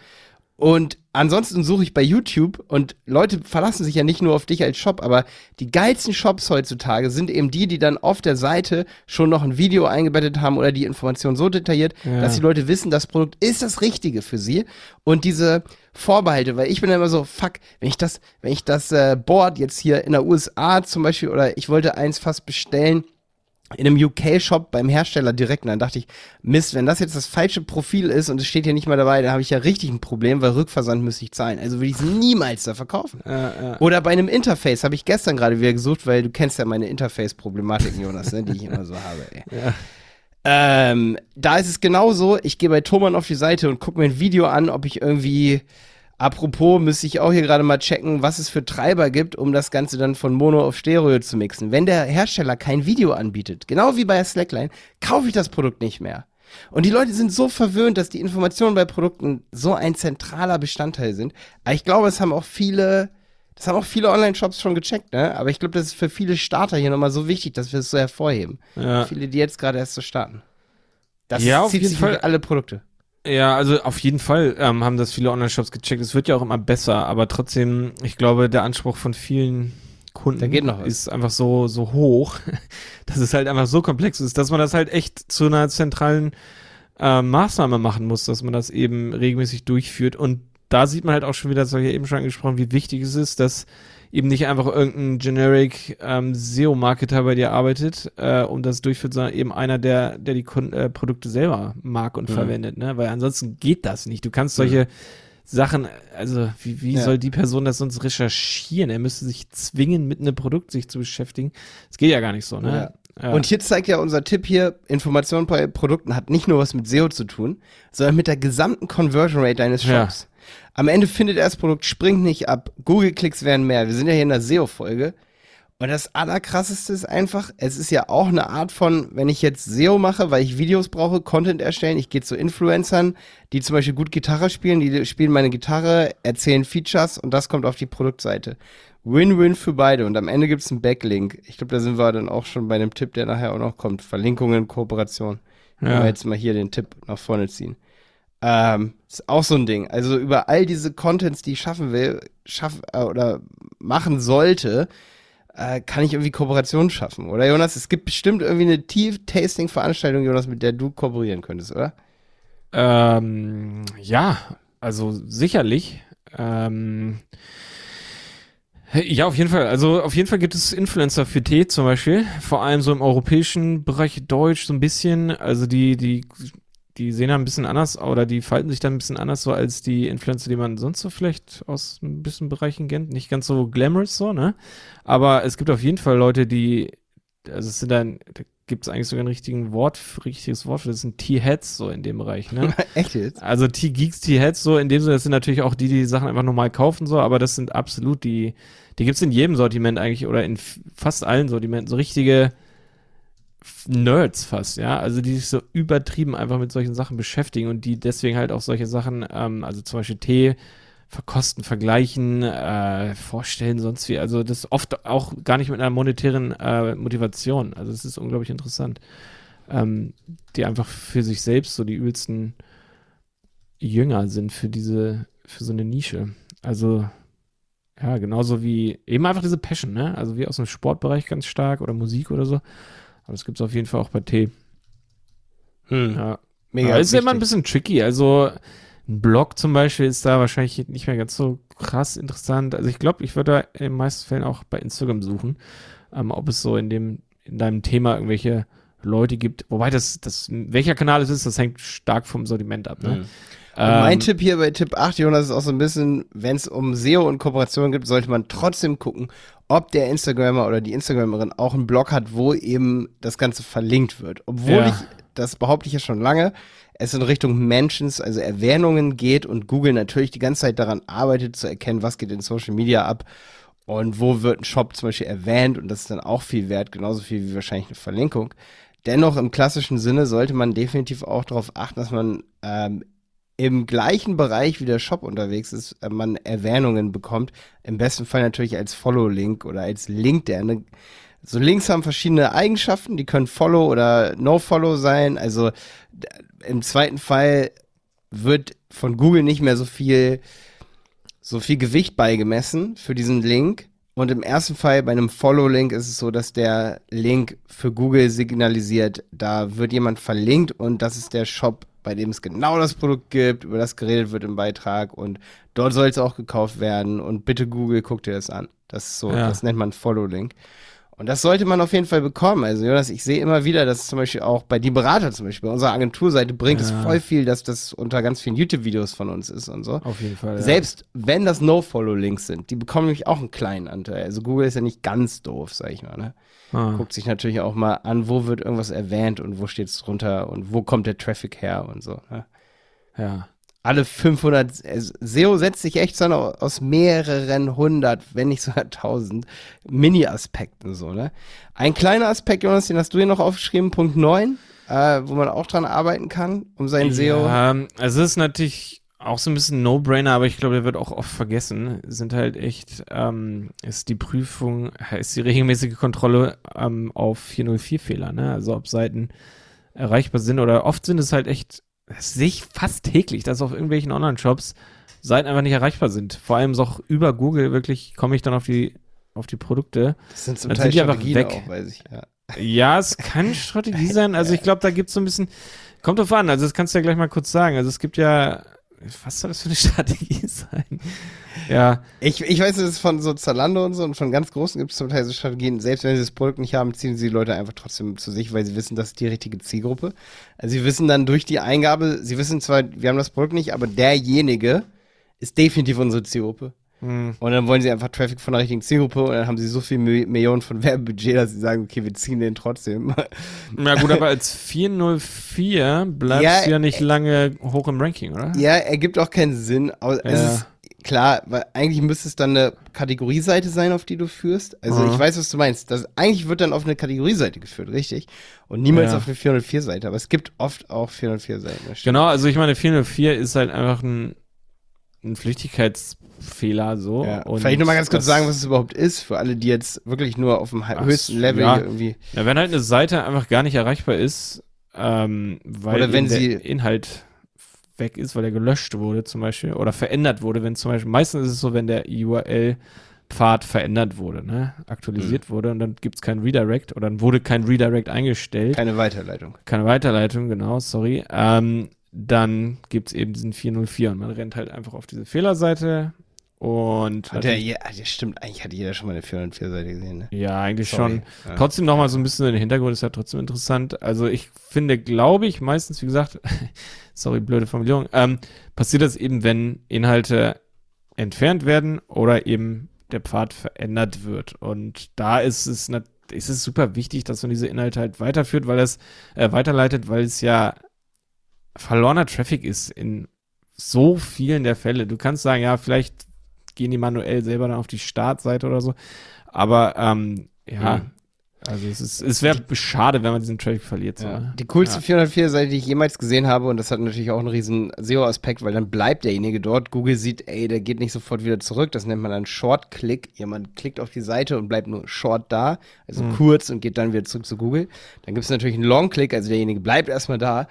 Speaker 2: Und ansonsten suche ich bei YouTube und Leute verlassen sich ja nicht nur auf dich als Shop, aber die geilsten Shops heutzutage sind eben die, die dann auf der Seite schon noch ein Video eingebettet haben oder die Information so detailliert, ja. dass die Leute wissen, das Produkt ist das Richtige für sie. Und diese Vorbehalte, weil ich bin immer so, fuck, wenn ich das, wenn ich das äh, Board jetzt hier in der USA zum Beispiel oder ich wollte eins fast bestellen, in einem UK-Shop beim Hersteller direkt. Und dann dachte ich, Mist, wenn das jetzt das falsche Profil ist und es steht hier nicht mal dabei, dann habe ich ja richtig ein Problem, weil Rückversand müsste ich zahlen. Also würde ich es niemals da verkaufen. Ja, ja. Oder bei einem Interface habe ich gestern gerade wieder gesucht, weil du kennst ja meine Interface-Problematiken, Jonas, ne, die ich immer so habe. Ey. Ja. Ähm, da ist es genauso. Ich gehe bei Thomann auf die Seite und gucke mir ein Video an, ob ich irgendwie Apropos, müsste ich auch hier gerade mal checken, was es für Treiber gibt, um das Ganze dann von Mono auf Stereo zu mixen. Wenn der Hersteller kein Video anbietet, genau wie bei Slackline, kaufe ich das Produkt nicht mehr. Und die Leute sind so verwöhnt, dass die Informationen bei Produkten so ein zentraler Bestandteil sind. Aber ich glaube, es haben auch viele, das haben auch viele Online-Shops schon gecheckt, ne? Aber ich glaube, das ist für viele Starter hier nochmal so wichtig, dass wir es so hervorheben. Ja. Viele, die jetzt gerade erst so starten. Das ja, zieht sich Fall. alle Produkte.
Speaker 1: Ja, also auf jeden Fall ähm, haben das viele Online-Shops gecheckt. Es wird ja auch immer besser, aber trotzdem, ich glaube, der Anspruch von vielen Kunden ist einfach so, so hoch, (laughs) dass es halt einfach so komplex ist, dass man das halt echt zu einer zentralen äh, Maßnahme machen muss, dass man das eben regelmäßig durchführt. Und da sieht man halt auch schon wieder, das habe ich ja eben schon angesprochen, wie wichtig es ist, dass eben nicht einfach irgendein generic ähm, SEO-Marketer bei dir arbeitet, äh, um das durchführt, sondern eben einer, der, der die Kon äh, Produkte selber mag und mhm. verwendet, ne? Weil ansonsten geht das nicht. Du kannst solche mhm. Sachen, also wie, wie ja. soll die Person das sonst recherchieren? Er müsste sich zwingen, mit einem Produkt sich zu beschäftigen. Das geht ja gar nicht so, ne?
Speaker 2: Ja. Ja. Und hier zeigt ja unser Tipp hier, Information bei Produkten hat nicht nur was mit SEO zu tun, sondern mit der gesamten Conversion Rate deines Shops. Am Ende findet er das Produkt, springt nicht ab. Google-Klicks werden mehr. Wir sind ja hier in der SEO-Folge. Und das Allerkrasseste ist einfach, es ist ja auch eine Art von, wenn ich jetzt SEO mache, weil ich Videos brauche, Content erstellen, ich gehe zu Influencern, die zum Beispiel gut Gitarre spielen, die spielen meine Gitarre, erzählen Features und das kommt auf die Produktseite. Win-win für beide und am Ende gibt es einen Backlink. Ich glaube, da sind wir dann auch schon bei dem Tipp, der nachher auch noch kommt. Verlinkungen, Kooperation. Ja. Wenn wir jetzt mal hier den Tipp nach vorne ziehen. Ähm, ist auch so ein Ding. Also über all diese Contents, die ich schaffen will, schaff, äh, oder machen sollte, äh, kann ich irgendwie Kooperationen schaffen. Oder Jonas, es gibt bestimmt irgendwie eine Tief-Tasting-Veranstaltung, Jonas, mit der du kooperieren könntest, oder?
Speaker 1: Ähm, ja, also sicherlich. Ähm, ja, auf jeden Fall. Also auf jeden Fall gibt es Influencer für Tee zum Beispiel, vor allem so im europäischen Bereich Deutsch so ein bisschen. Also die die die sehen dann ein bisschen anders oder die falten sich dann ein bisschen anders so als die Influencer, die man sonst so vielleicht aus ein bisschen Bereichen kennt. Nicht ganz so glamorous so, ne? Aber es gibt auf jeden Fall Leute, die, also es sind dann, da gibt es eigentlich sogar ein richtigen Wort, richtiges Wort für das sind T-Heads so in dem Bereich, ne? (laughs) Echt jetzt? Also T-Geeks, T-Heads so in dem Sinne, das sind natürlich auch die, die Sachen einfach normal kaufen so, aber das sind absolut die, die gibt's in jedem Sortiment eigentlich oder in fast allen Sortimenten, so richtige Nerds fast, ja, also die sich so übertrieben einfach mit solchen Sachen beschäftigen und die deswegen halt auch solche Sachen, ähm, also zum Beispiel Tee verkosten, vergleichen, äh, vorstellen, sonst wie, also das oft auch gar nicht mit einer monetären äh, Motivation, also es ist unglaublich interessant, ähm, die einfach für sich selbst so die übelsten Jünger sind für diese, für so eine Nische, also ja, genauso wie eben einfach diese Passion, ne, also wie aus dem Sportbereich ganz stark oder Musik oder so, aber das gibt es auf jeden Fall auch bei Tee. Hm. Ja. Mega. Aber ist ja immer ein bisschen tricky. Also ein Blog zum Beispiel ist da wahrscheinlich nicht mehr ganz so krass interessant. Also ich glaube, ich würde in den meisten Fällen auch bei Instagram suchen, ähm, ob es so in dem, in deinem Thema irgendwelche Leute gibt. Wobei das, das, welcher Kanal es ist, das hängt stark vom Sortiment ab. Ne? Mhm.
Speaker 2: Ähm, mein Tipp hier bei Tipp 8, Jonas, ist auch so ein bisschen, wenn es um SEO und Kooperation gibt, sollte man trotzdem gucken, ob der Instagrammer oder die Instagramerin auch einen Blog hat, wo eben das Ganze verlinkt wird. Obwohl ja. ich, das behaupte ich ja schon lange, es in Richtung Mentions, also Erwähnungen geht und Google natürlich die ganze Zeit daran arbeitet, zu erkennen, was geht in Social Media ab und wo wird ein Shop zum Beispiel erwähnt und das ist dann auch viel wert, genauso viel wie wahrscheinlich eine Verlinkung. Dennoch im klassischen Sinne sollte man definitiv auch darauf achten, dass man ähm, im gleichen Bereich wie der Shop unterwegs ist, äh, man Erwähnungen bekommt. Im besten Fall natürlich als Follow-Link oder als Link, der eine so Links haben verschiedene Eigenschaften, die können Follow oder No-Follow sein. Also im zweiten Fall wird von Google nicht mehr so viel, so viel Gewicht beigemessen für diesen Link. Und im ersten Fall bei einem Follow-Link ist es so, dass der Link für Google signalisiert, da wird jemand verlinkt und das ist der Shop, bei dem es genau das Produkt gibt, über das geredet wird im Beitrag und dort soll es auch gekauft werden und bitte Google, guck dir das an. Das ist so,
Speaker 1: Ja.
Speaker 2: das nennt man Follow-Link. Und das sollte man auf jeden Fall bekommen. Also Jonas, ich sehe immer wieder, dass zum Beispiel auch bei die Berater zum Beispiel, bei unserer Agenturseite bringt es
Speaker 1: Ja.
Speaker 2: voll viel, dass das unter ganz vielen YouTube-Videos von uns ist und so.
Speaker 1: Auf jeden Fall. Ja.
Speaker 2: Selbst wenn das No-Follow-Links sind, die bekommen nämlich auch einen kleinen Anteil. Also Google ist ja nicht ganz doof, sag ich mal. Ne?
Speaker 1: Ah.
Speaker 2: Guckt sich natürlich auch mal an, wo wird irgendwas erwähnt und wo steht es drunter und wo kommt der Traffic her und so. Ne?
Speaker 1: Ja.
Speaker 2: Alle 500, äh, SEO setzt sich echt so aus mehreren hundert, wenn nicht sogar tausend Mini-Aspekten so, ne? Ein kleiner Aspekt, Jonas, den hast du hier noch aufgeschrieben, Punkt 9, äh, wo man auch dran arbeiten kann, um sein SEO.
Speaker 1: Ja, also es ist natürlich auch so ein bisschen No-Brainer, aber ich glaube, der wird auch oft vergessen. Sind halt echt, ähm, ist die Prüfung, ist die regelmäßige Kontrolle ähm, auf 404-Fehler, ne? Also ob Seiten erreichbar sind oder oft sind es halt echt, das sehe ich fast täglich, dass auf irgendwelchen Online-Shops Seiten einfach nicht erreichbar sind. Vor allem so auch über Google wirklich komme ich dann auf die auf die Produkte.
Speaker 2: Das sind zum
Speaker 1: dann
Speaker 2: Teil
Speaker 1: sind die einfach weg.
Speaker 2: auch, weiß ich. Ja.
Speaker 1: Ja, es kann Strategie (laughs) sein. Also ich glaube, da gibt es so ein bisschen, kommt drauf an, also das kannst du ja gleich mal kurz sagen. Also es gibt ja, was soll das für eine (laughs) Strategie sein? Ja,
Speaker 2: Ich, ich weiß, es ist von so Zalando und so und von ganz großen gibt es zum Teil so Strategien, selbst wenn sie das Produkt nicht haben, ziehen sie die Leute einfach trotzdem zu sich, weil sie wissen, das ist die richtige Zielgruppe. Also sie wissen dann durch die Eingabe, sie wissen zwar, wir haben das Produkt nicht, aber derjenige ist definitiv unsere Zielgruppe.
Speaker 1: Hm,
Speaker 2: Und dann wollen sie einfach Traffic von der richtigen Zielgruppe und dann haben sie so viel Mi- Millionen von Werbebudget, dass sie sagen, okay, wir ziehen den trotzdem. (laughs)
Speaker 1: ja gut, aber als 404 bleibst
Speaker 2: Ja,
Speaker 1: du ja nicht lange hoch im Ranking, oder?
Speaker 2: ja, ergibt auch keinen Sinn. Es
Speaker 1: Ja.
Speaker 2: ist klar, weil eigentlich müsste es dann eine Kategorieseite sein, auf die du führst. Also
Speaker 1: Mhm.
Speaker 2: ich weiß, was du meinst. Das, eigentlich wird dann auf eine Kategorieseite geführt, richtig? Und niemals
Speaker 1: Ja.
Speaker 2: auf eine 404-Seite. Aber es gibt oft auch 404-Seiten. das stimmt.
Speaker 1: Genau, also ich meine, 404 ist halt einfach ein, ein Flüchtigkeitsfehler so.
Speaker 2: Ja. Vielleicht nochmal ganz kurz sagen, was es überhaupt ist, für alle, die jetzt wirklich nur auf dem
Speaker 1: Ach,
Speaker 2: höchsten Level
Speaker 1: ja.
Speaker 2: irgendwie.
Speaker 1: Ja, wenn halt eine Seite einfach gar nicht erreichbar ist, ähm, weil der Inhalt weg ist, weil er gelöscht wurde zum Beispiel oder verändert wurde, wenn zum Beispiel, meistens ist es so, wenn der URL-Pfad verändert wurde, ne, aktualisiert
Speaker 2: Mhm.
Speaker 1: wurde und dann gibt es kein Redirect oder dann wurde kein Redirect eingestellt,
Speaker 2: Keine Weiterleitung.
Speaker 1: keine Weiterleitung, genau, sorry, ähm, dann gibt es eben diesen 404 und man rennt halt einfach auf diese Fehlerseite und
Speaker 2: Hat ja, ja, ja, stimmt, eigentlich hat jeder schon mal eine 404-Seite gesehen, ne?
Speaker 1: ja, eigentlich
Speaker 2: Sorry.
Speaker 1: schon.
Speaker 2: Ja.
Speaker 1: Trotzdem noch mal so ein bisschen den Hintergrund ist ja trotzdem interessant. Also ich finde, glaube ich, meistens, wie gesagt, (laughs) sorry, blöde Formulierung, ähm, passiert das eben, wenn Inhalte entfernt werden oder eben der Pfad verändert wird. Und da ist es, ist es super wichtig, dass man diese Inhalte halt weiterführt, weil es äh, weiterleitet, weil es ja verlorener Traffic ist in so vielen der Fälle. Du kannst sagen, ja, vielleicht gehen die manuell selber dann auf die Startseite oder so. Aber ähm, ja,
Speaker 2: Mhm.
Speaker 1: also es ist, es wäre schade, wenn man diesen Traffic verliert. So,
Speaker 2: Ja.
Speaker 1: ne?
Speaker 2: Die coolste
Speaker 1: Ja.
Speaker 2: 404-Seite, die ich jemals gesehen habe, und das hat natürlich auch einen riesen SEO-Aspekt, weil dann bleibt derjenige dort. Google sieht, ey, der geht nicht sofort wieder zurück. Das nennt man dann Short-Click. Jemand klickt auf die Seite und bleibt nur short da, also
Speaker 1: Mhm.
Speaker 2: kurz und geht dann wieder zurück zu Google. Dann gibt es natürlich einen Long-Click, also derjenige bleibt erstmal da.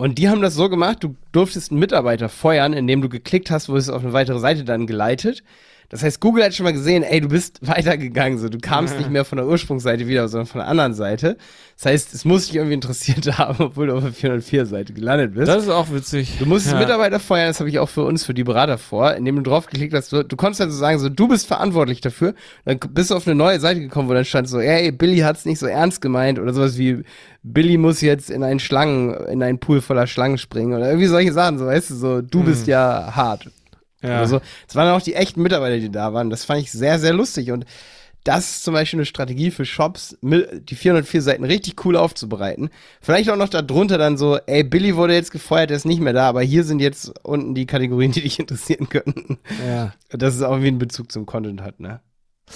Speaker 2: Und die haben das so gemacht, du durftest einen Mitarbeiter feuern, indem du geklickt hast, wo es auf eine weitere Seite dann geleitet. Das heißt, Google hat schon mal gesehen, ey, du bist (laughs) weitergegangen, so du kamst nicht mehr von der Ursprungsseite wieder, sondern von der anderen Seite. Das heißt, es muss dich irgendwie interessiert (laughs) haben, obwohl du auf der 404-Seite gelandet bist.
Speaker 1: Das ist auch witzig.
Speaker 2: Du musst
Speaker 1: ja.
Speaker 2: Mitarbeiter feuern, das habe ich auch für uns, für die Berater vor, indem du draufgeklickt hast, du, du konntest also sagen, so, du bist verantwortlich dafür. Dann bist du auf eine neue Seite gekommen, wo dann stand so, ey, Billy hat's nicht so ernst gemeint oder sowas wie, Billy muss jetzt in einen Schlangen, in einen Pool voller Schlangen springen oder irgendwie solche Sachen, so, weißt du, so, du bist ja hart.
Speaker 1: Ja.
Speaker 2: Oder so. Das waren auch die echten Mitarbeiter, die da waren. Das fand ich sehr, sehr lustig und das ist zum Beispiel eine Strategie für Shops, die 404 Seiten richtig cool aufzubereiten. Vielleicht auch noch darunter dann so, ey, Billy wurde jetzt gefeuert, der ist nicht mehr da, aber hier sind jetzt unten die Kategorien, die dich (laughs) interessieren könnten.
Speaker 1: ja.
Speaker 2: Dass es auch irgendwie einen Bezug zum Content hat, ne?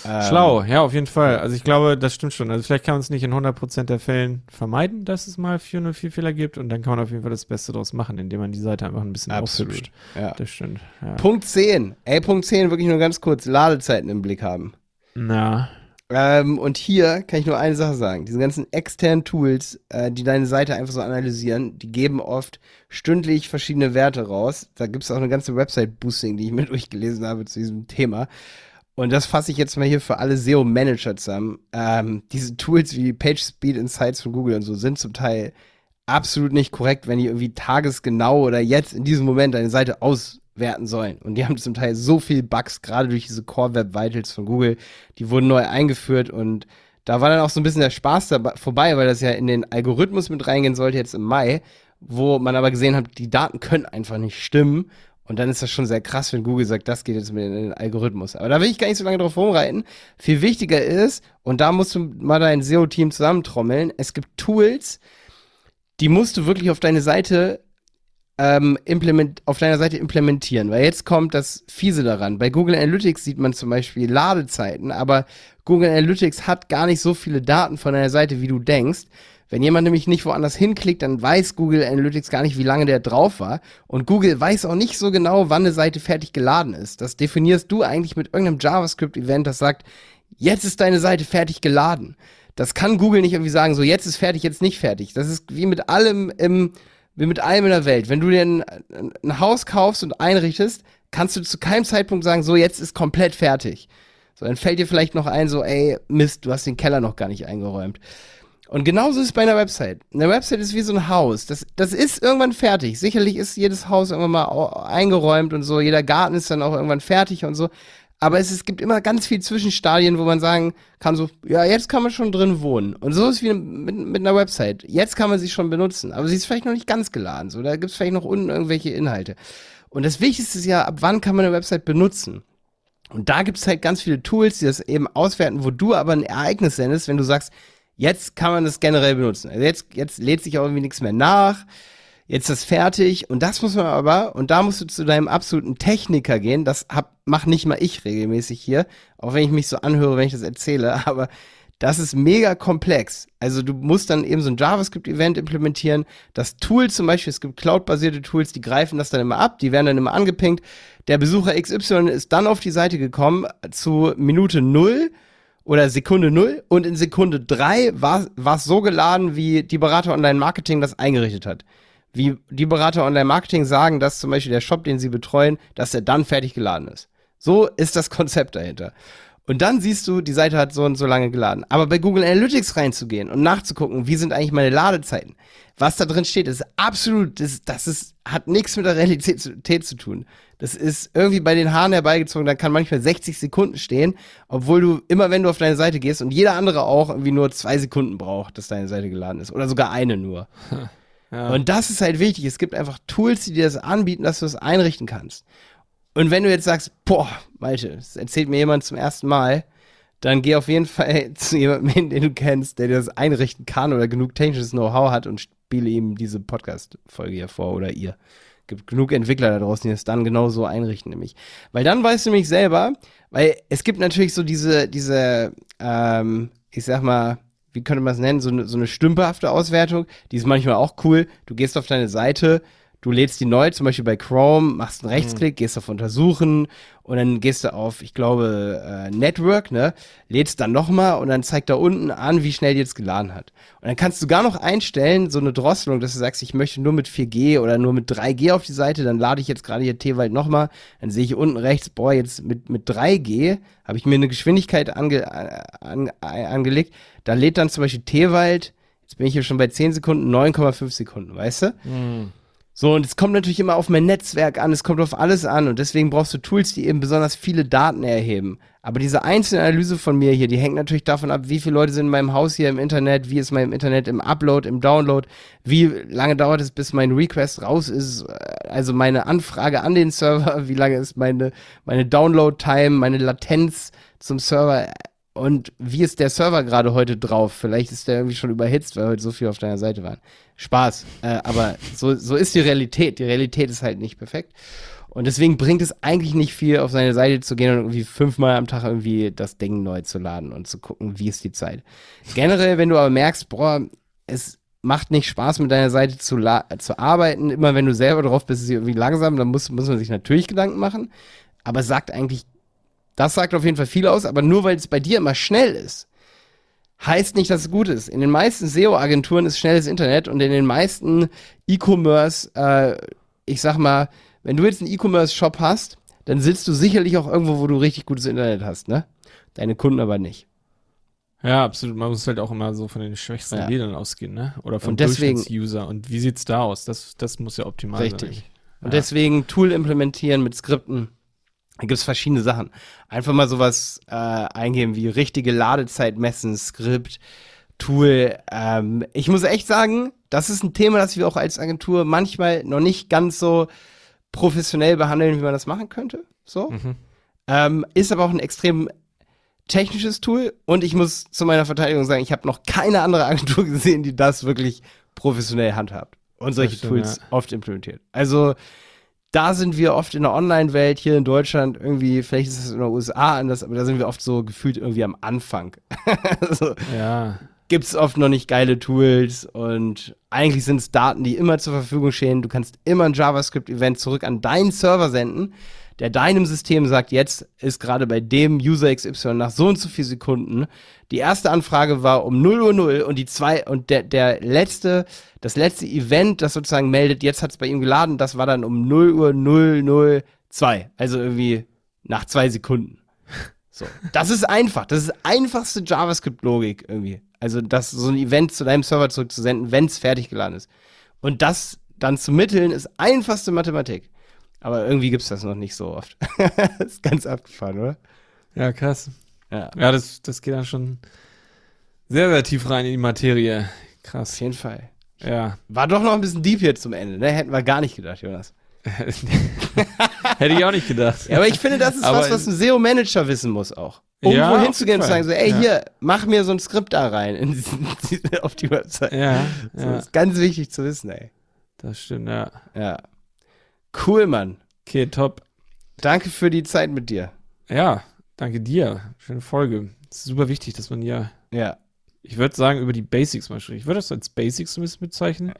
Speaker 2: Ähm,
Speaker 1: Schlau, ja, auf jeden Fall. Also ich glaube, das stimmt schon. Also vielleicht kann man es nicht in 100% der Fällen vermeiden, dass es mal 404 Fehler gibt und dann kann man auf jeden Fall das Beste daraus machen, indem man die Seite einfach ein bisschen
Speaker 2: Absolut.
Speaker 1: aufhübscht.
Speaker 2: Ja.
Speaker 1: Das stimmt. Ja.
Speaker 2: Punkt 10. Ey, Punkt 10, wirklich nur ganz kurz, Ladezeiten im Blick haben.
Speaker 1: Na,
Speaker 2: Ähm, und hier kann ich nur eine Sache sagen. Diese ganzen externen Tools, äh, die deine Seite einfach so analysieren, die geben oft stündlich verschiedene Werte raus. Da gibt es auch eine ganze Website-Boosting, die ich mir (laughs) durchgelesen habe zu diesem Thema. Und das fasse ich jetzt mal hier für alle SEO-Manager zusammen. Ähm, diese Tools wie PageSpeed Insights von Google und so sind zum Teil absolut nicht korrekt, wenn die irgendwie tagesgenau oder jetzt in diesem Moment deine Seite auswerten sollen. Und die haben zum Teil so viel Bugs, gerade durch diese Core Web Vitals von Google, die wurden neu eingeführt und da war dann auch so ein bisschen der Spaß dabei, vorbei, weil das ja in den Algorithmus mit reingehen sollte jetzt im Mai, wo man aber gesehen hat, die Daten können einfach nicht stimmen. Und dann ist das schon sehr krass, wenn Google sagt, das geht jetzt mit in den Algorithmus. Aber da will ich gar nicht so lange drauf rumreiten. Viel wichtiger ist, und da musst du mal dein SEO-Team zusammentrommeln, es gibt Tools, die musst du wirklich auf deine Seite ähm, implement, auf deiner Seite implementieren, weil jetzt kommt das Fiese daran. Bei Google Analytics sieht man zum Beispiel Ladezeiten, aber Google Analytics hat gar nicht so viele Daten von deiner Seite, wie du denkst. Wenn jemand nämlich nicht woanders hinklickt, dann weiß Google Analytics gar nicht, wie lange der drauf war. Und Google weiß auch nicht so genau, wann eine Seite fertig geladen ist. Das definierst du eigentlich mit irgendeinem JavaScript-Event, das sagt, jetzt ist deine Seite fertig geladen. Das kann Google nicht irgendwie sagen, so jetzt ist fertig, jetzt nicht fertig. Das ist wie mit allem im, wie mit allem in der Welt. Wenn du dir ein, ein Haus kaufst und einrichtest, kannst du zu keinem Zeitpunkt sagen, so jetzt ist komplett fertig. So, dann fällt dir vielleicht noch ein, so, ey, Mist, du hast den Keller noch gar nicht eingeräumt. Und genauso ist es bei einer Website. Eine Website ist wie so ein Haus. Das, das ist irgendwann fertig. Sicherlich ist jedes Haus irgendwann mal eingeräumt und so. Jeder Garten ist dann auch irgendwann fertig und so. Aber es, es gibt immer ganz viel Zwischenstadien, wo man sagen kann, so, ja, jetzt kann man schon drin wohnen. Und so ist es wie mit, mit einer Website. Jetzt kann man sie schon benutzen, aber sie ist vielleicht noch nicht ganz geladen. So, da gibt es vielleicht noch unten irgendwelche Inhalte. Und das Wichtigste ist ja, ab wann kann man eine Website benutzen? Und da gibt es halt ganz viele Tools, die das eben auswerten, wo du aber ein Ereignis sendest, wenn du sagst, jetzt kann man das generell benutzen. Also jetzt, jetzt lädt sich auch irgendwie nichts mehr nach jetzt ist fertig und das muss man aber, und da musst du zu deinem absoluten Techniker gehen, das hab, mach nicht mal ich regelmäßig hier, auch wenn ich mich so anhöre, wenn ich das erzähle, (laughs) aber das ist mega komplex. Also du musst dann eben so ein JavaScript-Event implementieren. Das Tool zum Beispiel, es gibt Cloud-basierte Tools, die greifen das dann immer ab, die werden dann immer angepinkt. Der Besucher XY ist dann auf die Seite gekommen zu Minute null oder Sekunde null und in Sekunde drei war es so geladen, wie die Berater Online Marketing das eingerichtet hat wie die Berater Online-Marketing sagen, dass zum Beispiel der Shop, den sie betreuen, dass er dann fertig geladen ist. So ist das Konzept dahinter. Und dann siehst du, die Seite hat so und so lange geladen. Aber bei Google Analytics reinzugehen und nachzugucken, wie sind eigentlich meine Ladezeiten, was da drin steht, ist absolut, das, das ist, hat nichts mit der Realität zu tun. Das ist irgendwie bei den Haaren herbeigezogen, da kann manchmal 60 Sekunden stehen, obwohl du immer, wenn du auf deine Seite gehst und jeder andere auch irgendwie nur zwei Sekunden braucht, dass deine Seite geladen ist. Oder sogar eine nur. (laughs) Ja. Und das ist halt wichtig. Es gibt einfach Tools, die dir das anbieten, dass du es das einrichten kannst. Und wenn du jetzt sagst, boah, Malte, das erzählt mir jemand zum ersten Mal, dann geh auf jeden Fall (laughs) zu jemandem hin, den du kennst, der dir das einrichten kann oder genug technisches Know-how hat und spiele ihm diese Podcast-Folge hier vor oder ihr. Gibt genug Entwickler da draußen, die das dann genauso einrichten, nämlich. Weil dann weißt du nämlich selber, weil es gibt natürlich so diese, diese, ähm, ich sag mal, wie könnte man es nennen, so eine, so eine stümperhafte Auswertung. Die ist manchmal auch cool. Du gehst auf deine Seite, du lädst die neu, zum Beispiel bei Chrome, machst einen Rechtsklick, mhm. gehst auf Untersuchen und dann gehst du auf, ich glaube, äh, Network, ne, lädst dann nochmal und dann zeigt da unten an, wie schnell die jetzt geladen hat. Und dann kannst du gar noch einstellen, so eine Drosselung, dass du sagst, ich möchte nur mit 4G oder nur mit 3G auf die Seite, dann lade ich jetzt gerade hier T-Wald nochmal, dann sehe ich unten rechts, boah, jetzt mit, mit 3G habe ich mir eine Geschwindigkeit ange, an, angelegt, da lädt dann zum Beispiel T-Wald, jetzt bin ich hier schon bei 10 Sekunden, 9,5 Sekunden, weißt du? Mhm. So, und es kommt natürlich immer auf mein Netzwerk an, es kommt auf alles an und deswegen brauchst du Tools, die eben besonders viele Daten erheben. Aber diese einzelne Analyse von mir hier, die hängt natürlich davon ab, wie viele Leute sind in meinem Haus hier im Internet, wie ist mein Internet im Upload, im Download, wie lange dauert es, bis mein Request raus ist, also meine Anfrage an den Server, (laughs) wie lange ist meine, meine Download-Time, meine Latenz zum Server und wie ist der Server gerade heute drauf? Vielleicht ist der irgendwie schon überhitzt, weil heute so viel auf deiner Seite waren. Spaß. Äh, aber so, so ist die Realität. Die Realität ist halt nicht perfekt. Und deswegen bringt es eigentlich nicht viel, auf seine Seite zu gehen und irgendwie fünfmal am Tag irgendwie das Ding neu zu laden und zu gucken, wie ist die Zeit. Generell, wenn du aber merkst, boah, es macht nicht Spaß, mit deiner Seite zu, zu arbeiten, immer wenn du selber drauf bist, ist sie irgendwie langsam, dann muss, muss man sich natürlich Gedanken machen. Aber es sagt eigentlich Das sagt auf jeden Fall viel aus, aber nur weil es bei dir immer schnell ist, heißt nicht, dass es gut ist. In den meisten SEO-Agenturen ist schnelles Internet und in den meisten E-Commerce, äh, ich sag mal, wenn du jetzt einen E-Commerce-Shop hast, dann sitzt du sicherlich auch irgendwo, wo du richtig gutes Internet hast, ne? Deine Kunden aber nicht.
Speaker 1: Ja, absolut. Man muss halt auch immer so von den schwächsten
Speaker 2: Ja.
Speaker 1: Rädern ausgehen, ne? Oder von Durchschnittsuser. Und wie sieht's da aus? Das, das muss ja optimal
Speaker 2: Richtig.
Speaker 1: sein.
Speaker 2: Und
Speaker 1: Ja.
Speaker 2: deswegen Tool implementieren mit Skripten. Da gibt's verschiedene Sachen. Einfach mal sowas äh, eingeben wie richtige Ladezeit messen, Skript, Tool. Ähm, ich muss echt sagen, das ist ein Thema, das wir auch als Agentur manchmal noch nicht ganz so professionell behandeln, wie man das machen könnte. So.
Speaker 1: Mhm.
Speaker 2: Ähm, ist aber auch ein extrem technisches Tool und ich muss zu meiner Verteidigung sagen, ich habe noch keine andere Agentur (laughs) gesehen, die das wirklich professionell handhabt und solche
Speaker 1: stimmt,
Speaker 2: Tools
Speaker 1: ja.
Speaker 2: oft implementiert. Also da sind wir oft in der Online-Welt hier in Deutschland irgendwie, vielleicht ist es in den USA anders, aber da sind wir oft so gefühlt irgendwie am Anfang. (laughs) also,
Speaker 1: Ja.
Speaker 2: gibt es oft noch nicht geile Tools und eigentlich sind es Daten, die immer zur Verfügung stehen. Du kannst immer ein JavaScript-Event zurück an deinen Server senden, der deinem System sagt, jetzt ist gerade bei dem User XY nach so und so viel Sekunden. Die erste Anfrage war um 0 Uhr 0 und die zwei und der, der letzte, das letzte Event, das sozusagen meldet, jetzt hat es bei ihm geladen, das war dann um 0 Uhr 002. Also irgendwie nach zwei Sekunden. So. Das ist einfach. Das ist einfachste JavaScript-Logik irgendwie. Also, das so ein Event zu deinem Server zurückzusenden, wenn es fertig geladen ist. Und das dann zu mitteln, ist einfachste Mathematik. Aber irgendwie gibt's das noch nicht so oft. das (laughs) ist ganz abgefahren, oder?
Speaker 1: Ja, krass.
Speaker 2: Ja.
Speaker 1: Ja, das, das geht dann schon sehr, sehr tief rein in die Materie.
Speaker 2: Auf
Speaker 1: Krass.
Speaker 2: jeden Fall.
Speaker 1: Ja.
Speaker 2: War doch noch ein bisschen deep hier zum Ende, ne? Hätten wir gar nicht gedacht, Jonas. (laughs)
Speaker 1: Hätte ich auch nicht gedacht.
Speaker 2: Ja, aber ich finde, das ist
Speaker 1: Aber
Speaker 2: was, was ein SEO-Manager wissen muss auch. Um
Speaker 1: Ja,
Speaker 2: wohin
Speaker 1: auf
Speaker 2: zu gehen und zu sagen, so, ey,
Speaker 1: Fall.
Speaker 2: hier, mach mir so ein Skript da rein in (laughs) diesen, auf die Website.
Speaker 1: Ja,
Speaker 2: So,
Speaker 1: ja,
Speaker 2: ist ganz wichtig zu wissen, ey.
Speaker 1: das stimmt, ja.
Speaker 2: Ja. Cool, Mann.
Speaker 1: Okay, top.
Speaker 2: Danke für die Zeit mit dir.
Speaker 1: Ja, danke dir. Schöne Folge. Es ist super wichtig, dass man ja,
Speaker 2: Ja.
Speaker 1: ich würde sagen, über die Basics mal sprechen. Ich würde das als Basics ein bisschen bezeichnen.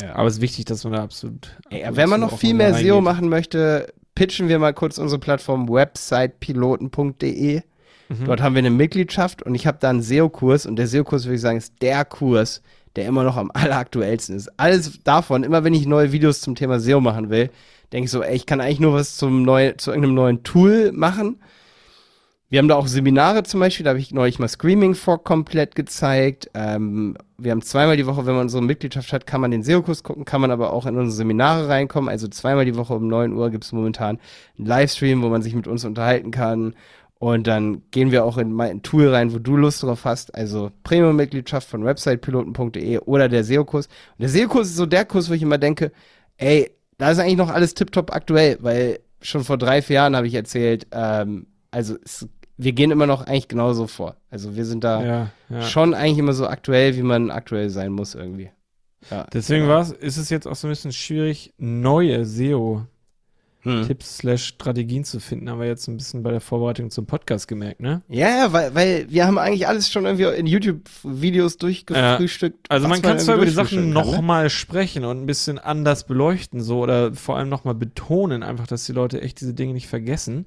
Speaker 2: Ja.
Speaker 1: Aber es ist wichtig, dass man da absolut. Absolut
Speaker 2: wenn man noch viel mehr SEO machen möchte, pitchen wir mal kurz unsere Plattform websitepiloten.de.
Speaker 1: Mhm.
Speaker 2: Dort haben wir eine Mitgliedschaft und ich habe da einen SEO-Kurs und der SEO-Kurs, würde ich sagen, ist der Kurs, der immer noch am (laughs) alleraktuellsten ist. Alles davon, immer wenn ich neue Videos zum Thema SEO machen will, denke ich so, ey, ich kann eigentlich nur was zum neu, zu irgendeinem neuen Tool machen. Wir haben da auch Seminare zum Beispiel, da habe ich neulich mal Screaming for komplett gezeigt. Ähm, wir haben zweimal die Woche, wenn man eine Mitgliedschaft hat, kann man den SEO-Kurs gucken, kann man aber auch in unsere Seminare reinkommen. Also zweimal die Woche um 9 Uhr gibt es momentan einen Livestream, wo man sich mit uns unterhalten kann. Und dann gehen wir auch in mal ein Tool rein, wo du Lust drauf hast. Also Premium-Mitgliedschaft von websitepiloten.de oder der SEO-Kurs. Und der SEO-Kurs ist so der Kurs, wo ich immer denke, ey, da ist eigentlich noch alles tiptop aktuell, weil schon vor drei, vier Jahren habe ich erzählt, ähm, also es, wir gehen immer noch eigentlich genauso vor. Also wir sind da
Speaker 1: Ja, ja.
Speaker 2: schon eigentlich immer so aktuell, wie man aktuell sein muss irgendwie. Ja.
Speaker 1: Deswegen war's, ist es jetzt auch so ein bisschen schwierig, neue SEO-Tipps
Speaker 2: Hm.
Speaker 1: slash Strategien zu finden, haben wir jetzt ein bisschen bei der Vorbereitung zum Podcast gemerkt, ne?
Speaker 2: Ja, ja, weil, weil wir haben eigentlich alles schon irgendwie in YouTube-Videos durchgefrühstückt.
Speaker 1: Also
Speaker 2: was
Speaker 1: man kann zwar über die Sachen
Speaker 2: ne?
Speaker 1: nochmal sprechen und ein bisschen anders beleuchten, so oder vor allem nochmal betonen, einfach, dass die Leute echt diese Dinge nicht vergessen.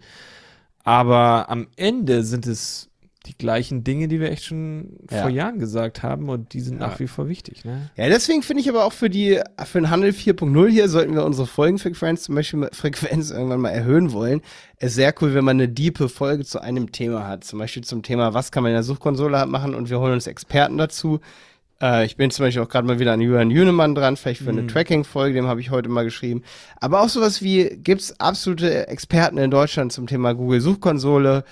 Speaker 1: Aber am Ende sind es die gleichen Dinge, die wir echt schon
Speaker 2: Ja.
Speaker 1: vor Jahren gesagt haben und die sind
Speaker 2: Ja.
Speaker 1: nach wie vor wichtig, ne?
Speaker 2: Ja, deswegen finde ich aber auch für die, für den Handel 4.0 hier sollten wir unsere Folgenfrequenz zum Beispiel (laughs) Frequenz irgendwann mal erhöhen wollen. Es ist sehr cool, wenn man eine diepe Folge zu einem Thema hat. Zum Beispiel zum Thema, was kann man in der Suchkonsole machen und wir holen uns Experten dazu. Äh, ich bin zum Beispiel auch gerade mal wieder an Julian Jünemann dran, vielleicht für eine
Speaker 1: Mhm.
Speaker 2: Tracking-Folge, dem habe ich heute mal geschrieben. Aber auch sowas wie, gibt's absolute Experten in Deutschland zum Thema Google Suchkonsole?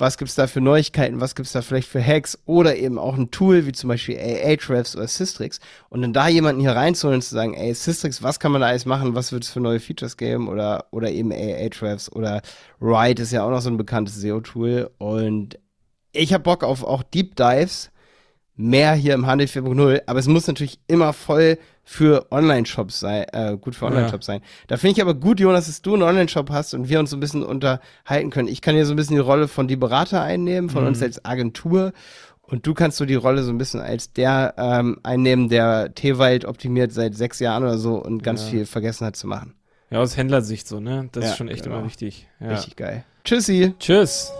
Speaker 2: Was gibt's da für Neuigkeiten? Was gibt's da vielleicht für Hacks? Oder eben auch ein Tool wie zum Beispiel Ahrefs oder Systrix. Und dann da jemanden hier reinzuholen und zu sagen, ey, Systrix, was kann man da alles machen? Was wird es für neue Features geben? Oder, oder eben Ahrefs oder Ride ist ja auch noch so ein bekanntes SEO-Tool. Und ich habe Bock auf auch Deep Dives mehr hier im Handel 4.0, aber es muss natürlich immer voll für Online-Shops sein, äh, gut für Online-Shops sein. Da finde ich aber gut, Jonas, dass du einen Online-Shop hast und wir uns so ein bisschen unterhalten können. Ich kann hier so ein bisschen die Rolle von die Berater einnehmen, von
Speaker 1: Mhm.
Speaker 2: uns als Agentur und du kannst so die Rolle so ein bisschen als der ähm, einnehmen, der T-Wald optimiert seit sechs Jahren oder so und ganz
Speaker 1: Ja.
Speaker 2: viel vergessen hat zu machen.
Speaker 1: Ja, aus Händlersicht so, ne? Das
Speaker 2: Ja,
Speaker 1: ist schon echt
Speaker 2: genau.
Speaker 1: immer wichtig. Ja.
Speaker 2: Richtig geil. Tschüssi.
Speaker 1: Tschüss.